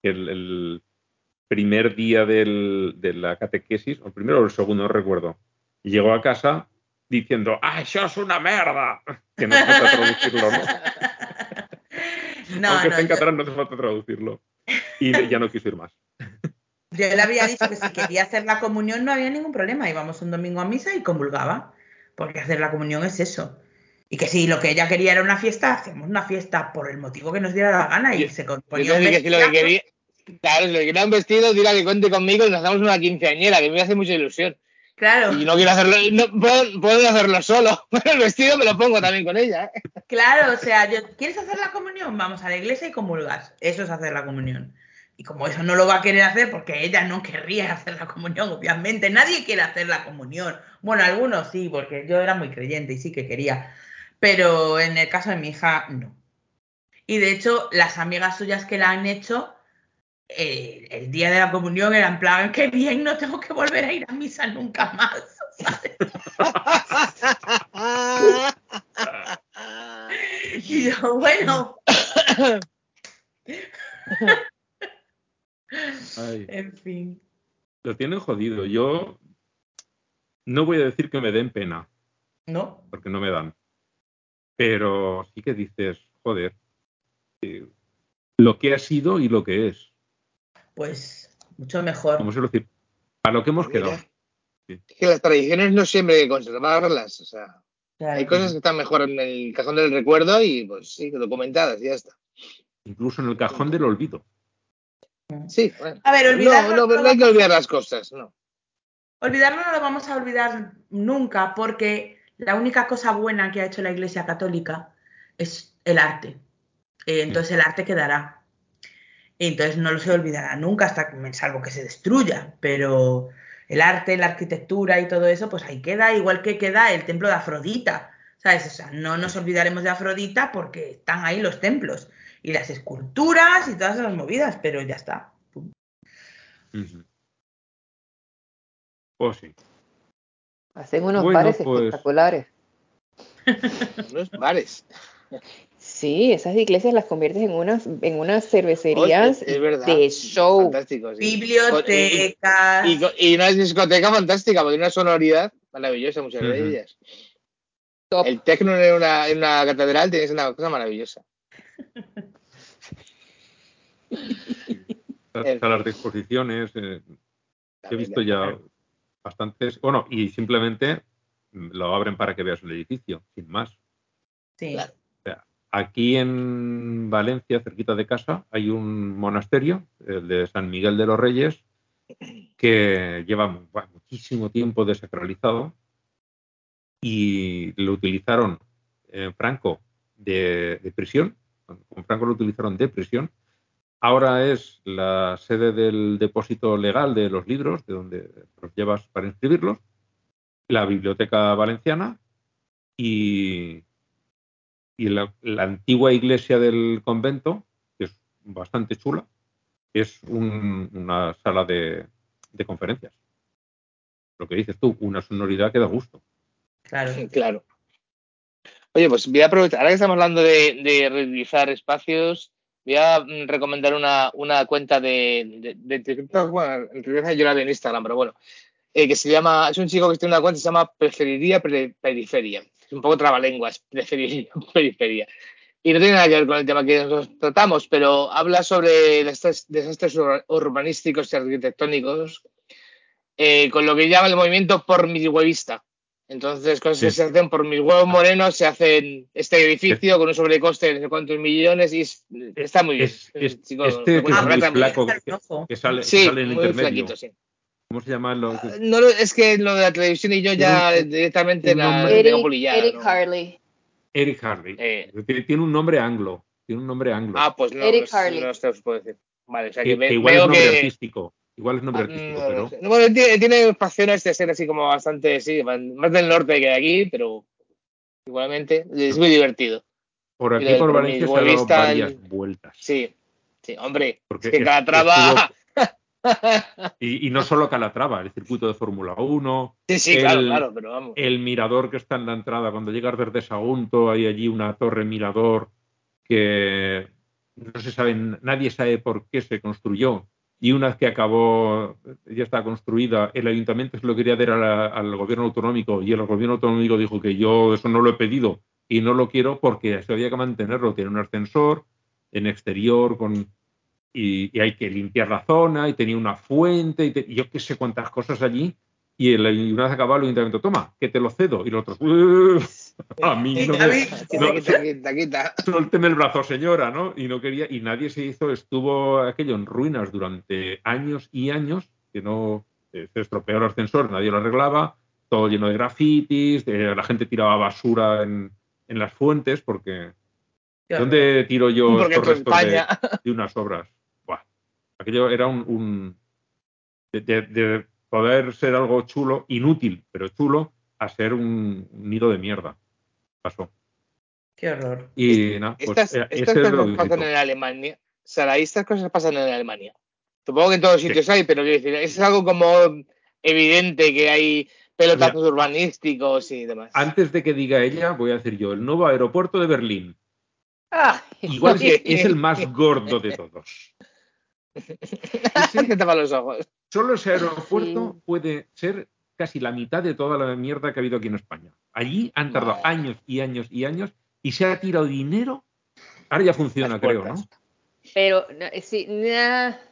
El, el primer día del, de la catequesis, o el primero o el segundo, no recuerdo. Y llegó a casa diciendo, ¡ah, eso es una merda! [laughs] Que no hace falta traducirlo, ¿no? [laughs] no Aunque esté en catalán, no hace falta traducirlo. Y ya no quiso ir más. Yo le había dicho que si quería hacer la comunión no había ningún problema. Íbamos un domingo a misa y comulgaba. Porque hacer la comunión es eso. Y que si lo que ella quería era una fiesta, hacemos una fiesta por el motivo que nos diera la gana y, se ponía un que si lo que quería, Claro, si lo quería un vestido, diga que cuente conmigo y nos hacemos una quinceañera, que me hace mucha ilusión. Claro. Y no quiero hacerlo, no, puedo, hacerlo solo, [laughs] pero el vestido me lo pongo también con ella. ¿eh? Claro, o sea, yo, ¿quieres hacer la comunión? Vamos a la iglesia y comulgas. Eso es hacer la comunión. Y como eso no lo va a querer hacer, porque ella no querría hacer la comunión, obviamente, nadie quiere hacer la comunión. Bueno, algunos sí, porque yo era muy creyente y sí que quería. Pero en el caso de mi hija, no. Y de hecho, las amigas suyas que la han hecho, eh, el día de la comunión era en plan, qué bien, no tengo que volver a ir a misa nunca más. [laughs] ¿sabes? Y yo, bueno, Ay, en fin. lo tienen jodido. Yo no voy a decir que me den pena, ¿No? porque no me dan. Pero sí que dices, joder, eh, lo que ha sido y lo que es. Pues mucho mejor. Vamos a decir, a lo que hemos Mira, quedado. Es que las tradiciones no siempre hay que conservarlas. O sea, Claro. hay cosas que están mejor en el cajón del recuerdo y pues sí, documentadas y ya está. Incluso en el cajón del olvido. Sí, bueno. A ver, olvidarlo No, no, no no hay que olvidar las cosas, no. Olvidarlo no lo vamos a olvidar nunca porque la única cosa buena que ha hecho la Iglesia Católica es el arte. Eh, entonces el arte quedará. Y entonces no lo se olvidará nunca hasta que- salvo que se destruya. Pero el arte, la arquitectura y todo eso, pues ahí queda, igual que queda el templo de Afrodita. ¿Sabes? O sea, no nos olvidaremos de Afrodita porque están ahí los templos y las esculturas y todas esas movidas, pero ya está. Pues sí. Hacen unos Bueno, bares pues- espectaculares. [laughs] Los bares. [laughs] Sí, esas iglesias las conviertes en unas, en unas cervecerías Oye, es verdad. de show. Fantástico, sí. Bibliotecas. Y, y una discoteca fantástica, porque una sonoridad maravillosa, muchas de ellas. Top. El tecno en una, en una catedral tienes una cosa maravillosa. [laughs] El- Salas de exposiciones. eh, he visto ya bastantes. Bueno, y simplemente lo abren para que veas el edificio, sin más. Sí. Claro. Aquí en Valencia, cerquita de casa, hay un monasterio, el de San Miguel de los Reyes, que lleva muchísimo tiempo desacralizado y lo utilizaron eh, Franco de, de prisión, con Franco lo utilizaron de prisión. Ahora es la sede del depósito legal de los libros, de donde los llevas para inscribirlos, la Biblioteca Valenciana y, y la, la antigua iglesia del convento, que es bastante chula, es un- una sala de, de conferencias. Lo que dices tú, una sonoridad que da gusto. Claro. [laughs] Claro. Oye, pues voy a aprovechar, ahora que estamos hablando de, de reutilizar espacios, voy a mm, recomendar una, una cuenta de, de, de TikTok, bueno, en realidad yo la veo en Instagram, pero bueno, eh, que se llama, es un chico que tiene una cuenta que se llama Preferiría Pre- Periferia. Es un poco trabalenguas, [laughs] Preferiría Periferia. Y no tiene nada que ver con el tema que nosotros tratamos, pero habla sobre desastres, desastres ur- urbanísticos y arquitectónicos eh, con lo que llama el movimiento por huevista. Entonces, cosas que se hacen por mis huevos morenos, se hacen este edificio con un sobrecoste de no sé cuántos millones y es- está muy bien. Es- es- Un chico este que con es muy flaco, que, que sale, que Sí, sale en muy intermedio. flaquito, sí. ¿Cómo se llama? Lo, Ah, No, es que lo de la televisión y yo ya Tiene directamente la nombre- tengo Eric, pulillada, Eric ¿no? Harley. Eric Harley. Eh. Tiene, tiene un nombre anglo. Tiene un nombre anglo. Ah, pues no, Eric no, sé- Harley. no sé, os puedo decir. Vale, o sea que, que, ve- que igual es veo nombre que... artístico. Igual es nombre Ah, artístico, no pero. Bueno, tiene, tiene facciones de ser así como bastante, sí, más del norte que de aquí, pero igualmente es muy divertido. por aquí por por Valencia se ha dado varias el- vueltas. Sí, sí, hombre, Porque es que es- cada traba... [laughs] Y, y no solo Calatrava, el circuito de Fórmula 1, sí, sí, el- claro, claro, pero vamos. el mirador que está en la entrada, cuando llegas desde Sagunto, hay allí una torre mirador que no se sabe, nadie sabe por qué se construyó. Y una vez que acabó, ya está construida, el ayuntamiento se lo quería dar la- al gobierno autonómico y el gobierno autonómico dijo que yo eso no lo he pedido y no lo quiero porque eso había que mantenerlo. Tiene un ascensor en exterior con y, y hay que limpiar la zona y tenía una fuente y, te- y yo qué sé cuántas cosas allí y, el, y una vez acabado el ayuntamiento toma que te lo cedo y los otros "Uh, a mí no me- no, quita, quita, [laughs] quita. suélteme el brazo señora no y no quería y nadie se hizo estuvo aquello en ruinas durante años y años que no eh, se estropeó el ascensor nadie lo arreglaba todo lleno de grafitis de- la gente tiraba basura en, en las fuentes porque ¿dónde tiro yo Porque estos restos de unas obras. Aquello era un, un- de, de- de poder ser algo chulo, inútil, pero chulo, a ser un, nido de mierda. Pasó. Qué horror. Y nada, pues Estas, eh, estas es cosas pasan en Alemania. Sara, estas cosas pasan en Alemania. Supongo que en todos sitios hay, pero quiero decir, es algo como evidente que hay pelotazos urbanísticos y demás. Antes de que diga ella, voy a decir yo, el nuevo aeropuerto de Berlín. Ah, Igual que [laughs] es el más gordo de todos. [laughs] Sí, te tapa los ojos. Solo ese aeropuerto Sí. puede ser casi la mitad de toda la mierda que ha habido aquí en España. Allí han tardado Madre. años y años y años y se ha tirado dinero. Ahora ya funciona, creo. ¿no? Pero, no, sí, nah, sí,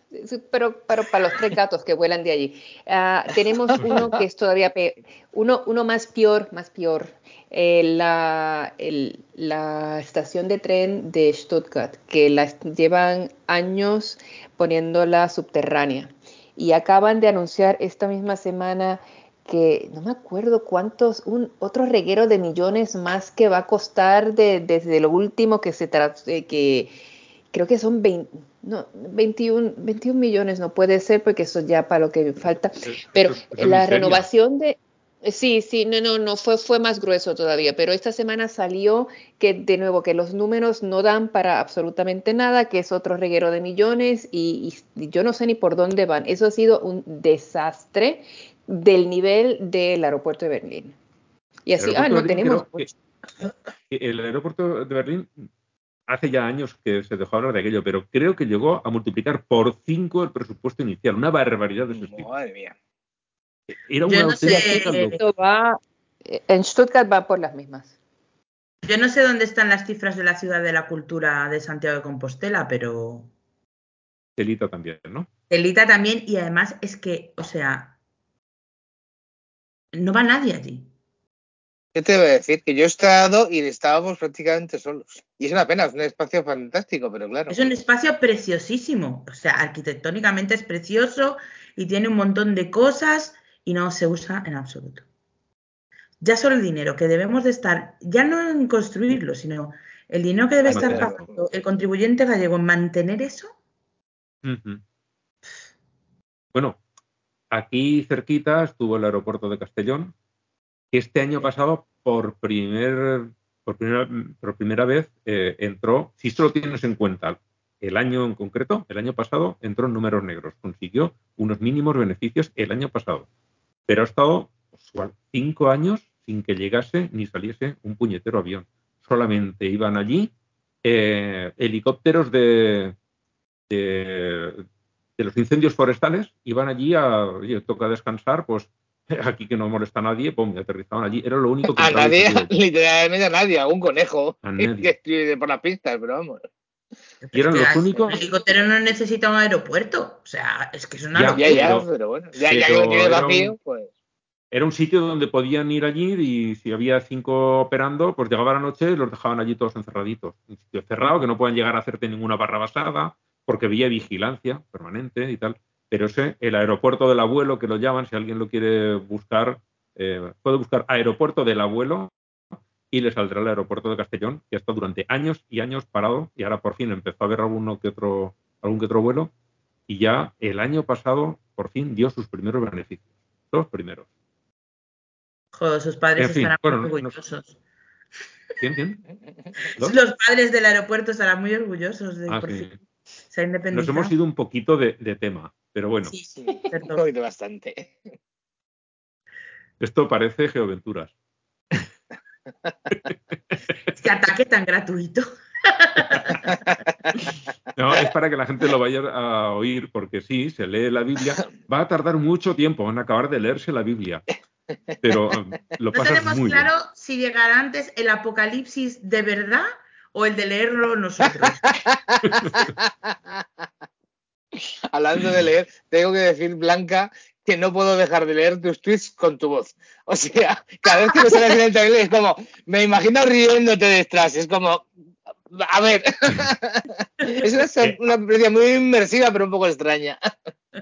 pero, pero para los tres gatos que vuelan de allí. Ah, tenemos uno que es todavía pe- uno, uno más peor, más peor. Eh, la, el- la estación de tren de Stuttgart, que la llevan años poniéndola subterránea. Y acaban de anunciar esta misma semana que no me acuerdo cuántos, un otro reguero de millones más que va a costar de- desde lo último que se tra- eh, que creo que son 20, no, 21, 21 millones, no puede ser porque eso ya para lo que falta, pero es- es la renovación de... Sí, sí, no, no, no, fue, fue más grueso todavía, pero esta semana salió que de nuevo que los números no dan para absolutamente nada, que es otro reguero de millones y, y yo no sé ni por dónde van. Eso ha sido un desastre del nivel del aeropuerto de Berlín. Y así, ah, no tenemos... que El aeropuerto de Berlín hace ya años que se dejó hablar de aquello, pero creo que llegó a multiplicar por cinco el presupuesto inicial. Una barbaridad de ese estilo. Madre mía. Era una Yo no sé, auténtica eh, locura. Esto va, en Stuttgart va por las mismas. Yo no sé dónde están las cifras de la Ciudad de la Cultura de Santiago de Compostela, pero Telita también, ¿no? Telita también, y además es que, o sea, no va nadie allí. ¿Qué te voy a decir? Que yo he estado y estábamos prácticamente solos. Y es una pena, es un espacio fantástico, pero claro. Es un espacio preciosísimo, o sea, arquitectónicamente es precioso y tiene un montón de cosas y no se usa en absoluto. Ya solo el dinero que debemos de estar, ya no en construirlo, sino el dinero que debe estar Mantenerlo. pagando el contribuyente gallego en mantener eso. Bueno, aquí cerquita estuvo el aeropuerto de Castellón, que este año pasado por primer por primera, por primera vez eh, entró, si solo tienes en cuenta el año en concreto, el año pasado entró en números negros, consiguió unos mínimos beneficios el año pasado, pero ha estado pues, cinco años sin que llegase ni saliese un puñetero avión. Solamente iban allí eh, helicópteros de, de, de los incendios forestales iban allí a, oye, toca descansar, pues [laughs] aquí que no molesta a nadie, pum, y aterrizaban allí. Era lo único que [laughs] A nadie, [laughs] literalmente a nadie, a un conejo A nadie. que escribe por las pistas, pero vamos. Y eran los el únicos- helicóptero no necesita un aeropuerto, o sea, es que es una Ya, locura. Ya, ya, pero- pero bueno, ya, ya que pero lo tiene vacío, un- pues. Era un sitio donde podían ir allí y si había cinco operando, pues llegaba la noche y los dejaban allí todos encerraditos. Un sitio cerrado que no puedan llegar a hacerte ninguna barra basada porque había vigilancia permanente y tal. Pero ese, el aeropuerto del abuelo, que lo llaman, si alguien lo quiere buscar, eh, puede buscar aeropuerto del abuelo y le saldrá el aeropuerto de Castellón, que ha estado durante años y años parado y ahora por fin empezó a haber alguno que otro, algún que otro vuelo y ya el año pasado por fin dio sus primeros beneficios. Los primeros. Joder, sus padres En fin, estarán bueno, muy no- orgullosos. ¿Quién, quién? Los padres del aeropuerto estarán muy orgullosos de Ah, por sí. fin se ha Nos hemos ido un poquito de, de tema, pero bueno, Sí, sí, [laughs] poquito bastante. esto parece Geoventuras. Este ataque tan gratuito. [laughs] No, es para que la gente lo vaya a oír, porque sí, se lee la Biblia. [laughs] Va a tardar mucho tiempo en acabar de leerse la Biblia, pero um, lo No tenemos muy claro si llegará antes el apocalipsis de verdad o el de leerlo nosotros. [laughs] Hablando de leer, tengo que decir, Blanca, que no puedo dejar de leer tus tweets con tu voz. O sea, cada vez que me sale en el tablero es como, me imagino riéndote detrás. Es como, a ver. [laughs] es una, una experiencia muy inmersiva, pero un poco extraña.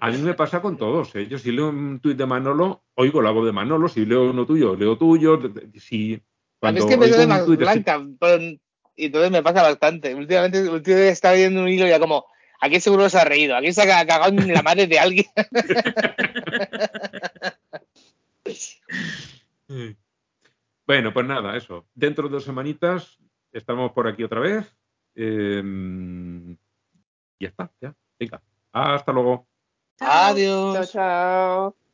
A mí me pasa con todos. ¿eh? Yo si leo un tuit de Manolo, oigo la voz de Manolo. Si leo uno tuyo, leo tuyo. Si A mí es que me sale más así- blanca. y entonces me pasa bastante. Últimamente, últimamente estaba viendo un hilo y ya como, aquí seguro se ha reído. Aquí se ha cagado en la madre de alguien. [laughs] Bueno, pues nada, eso. Dentro de dos semanitas estamos por aquí otra vez. Eh, ya está, ya. Venga. Hasta luego. Adiós. Chao, chao.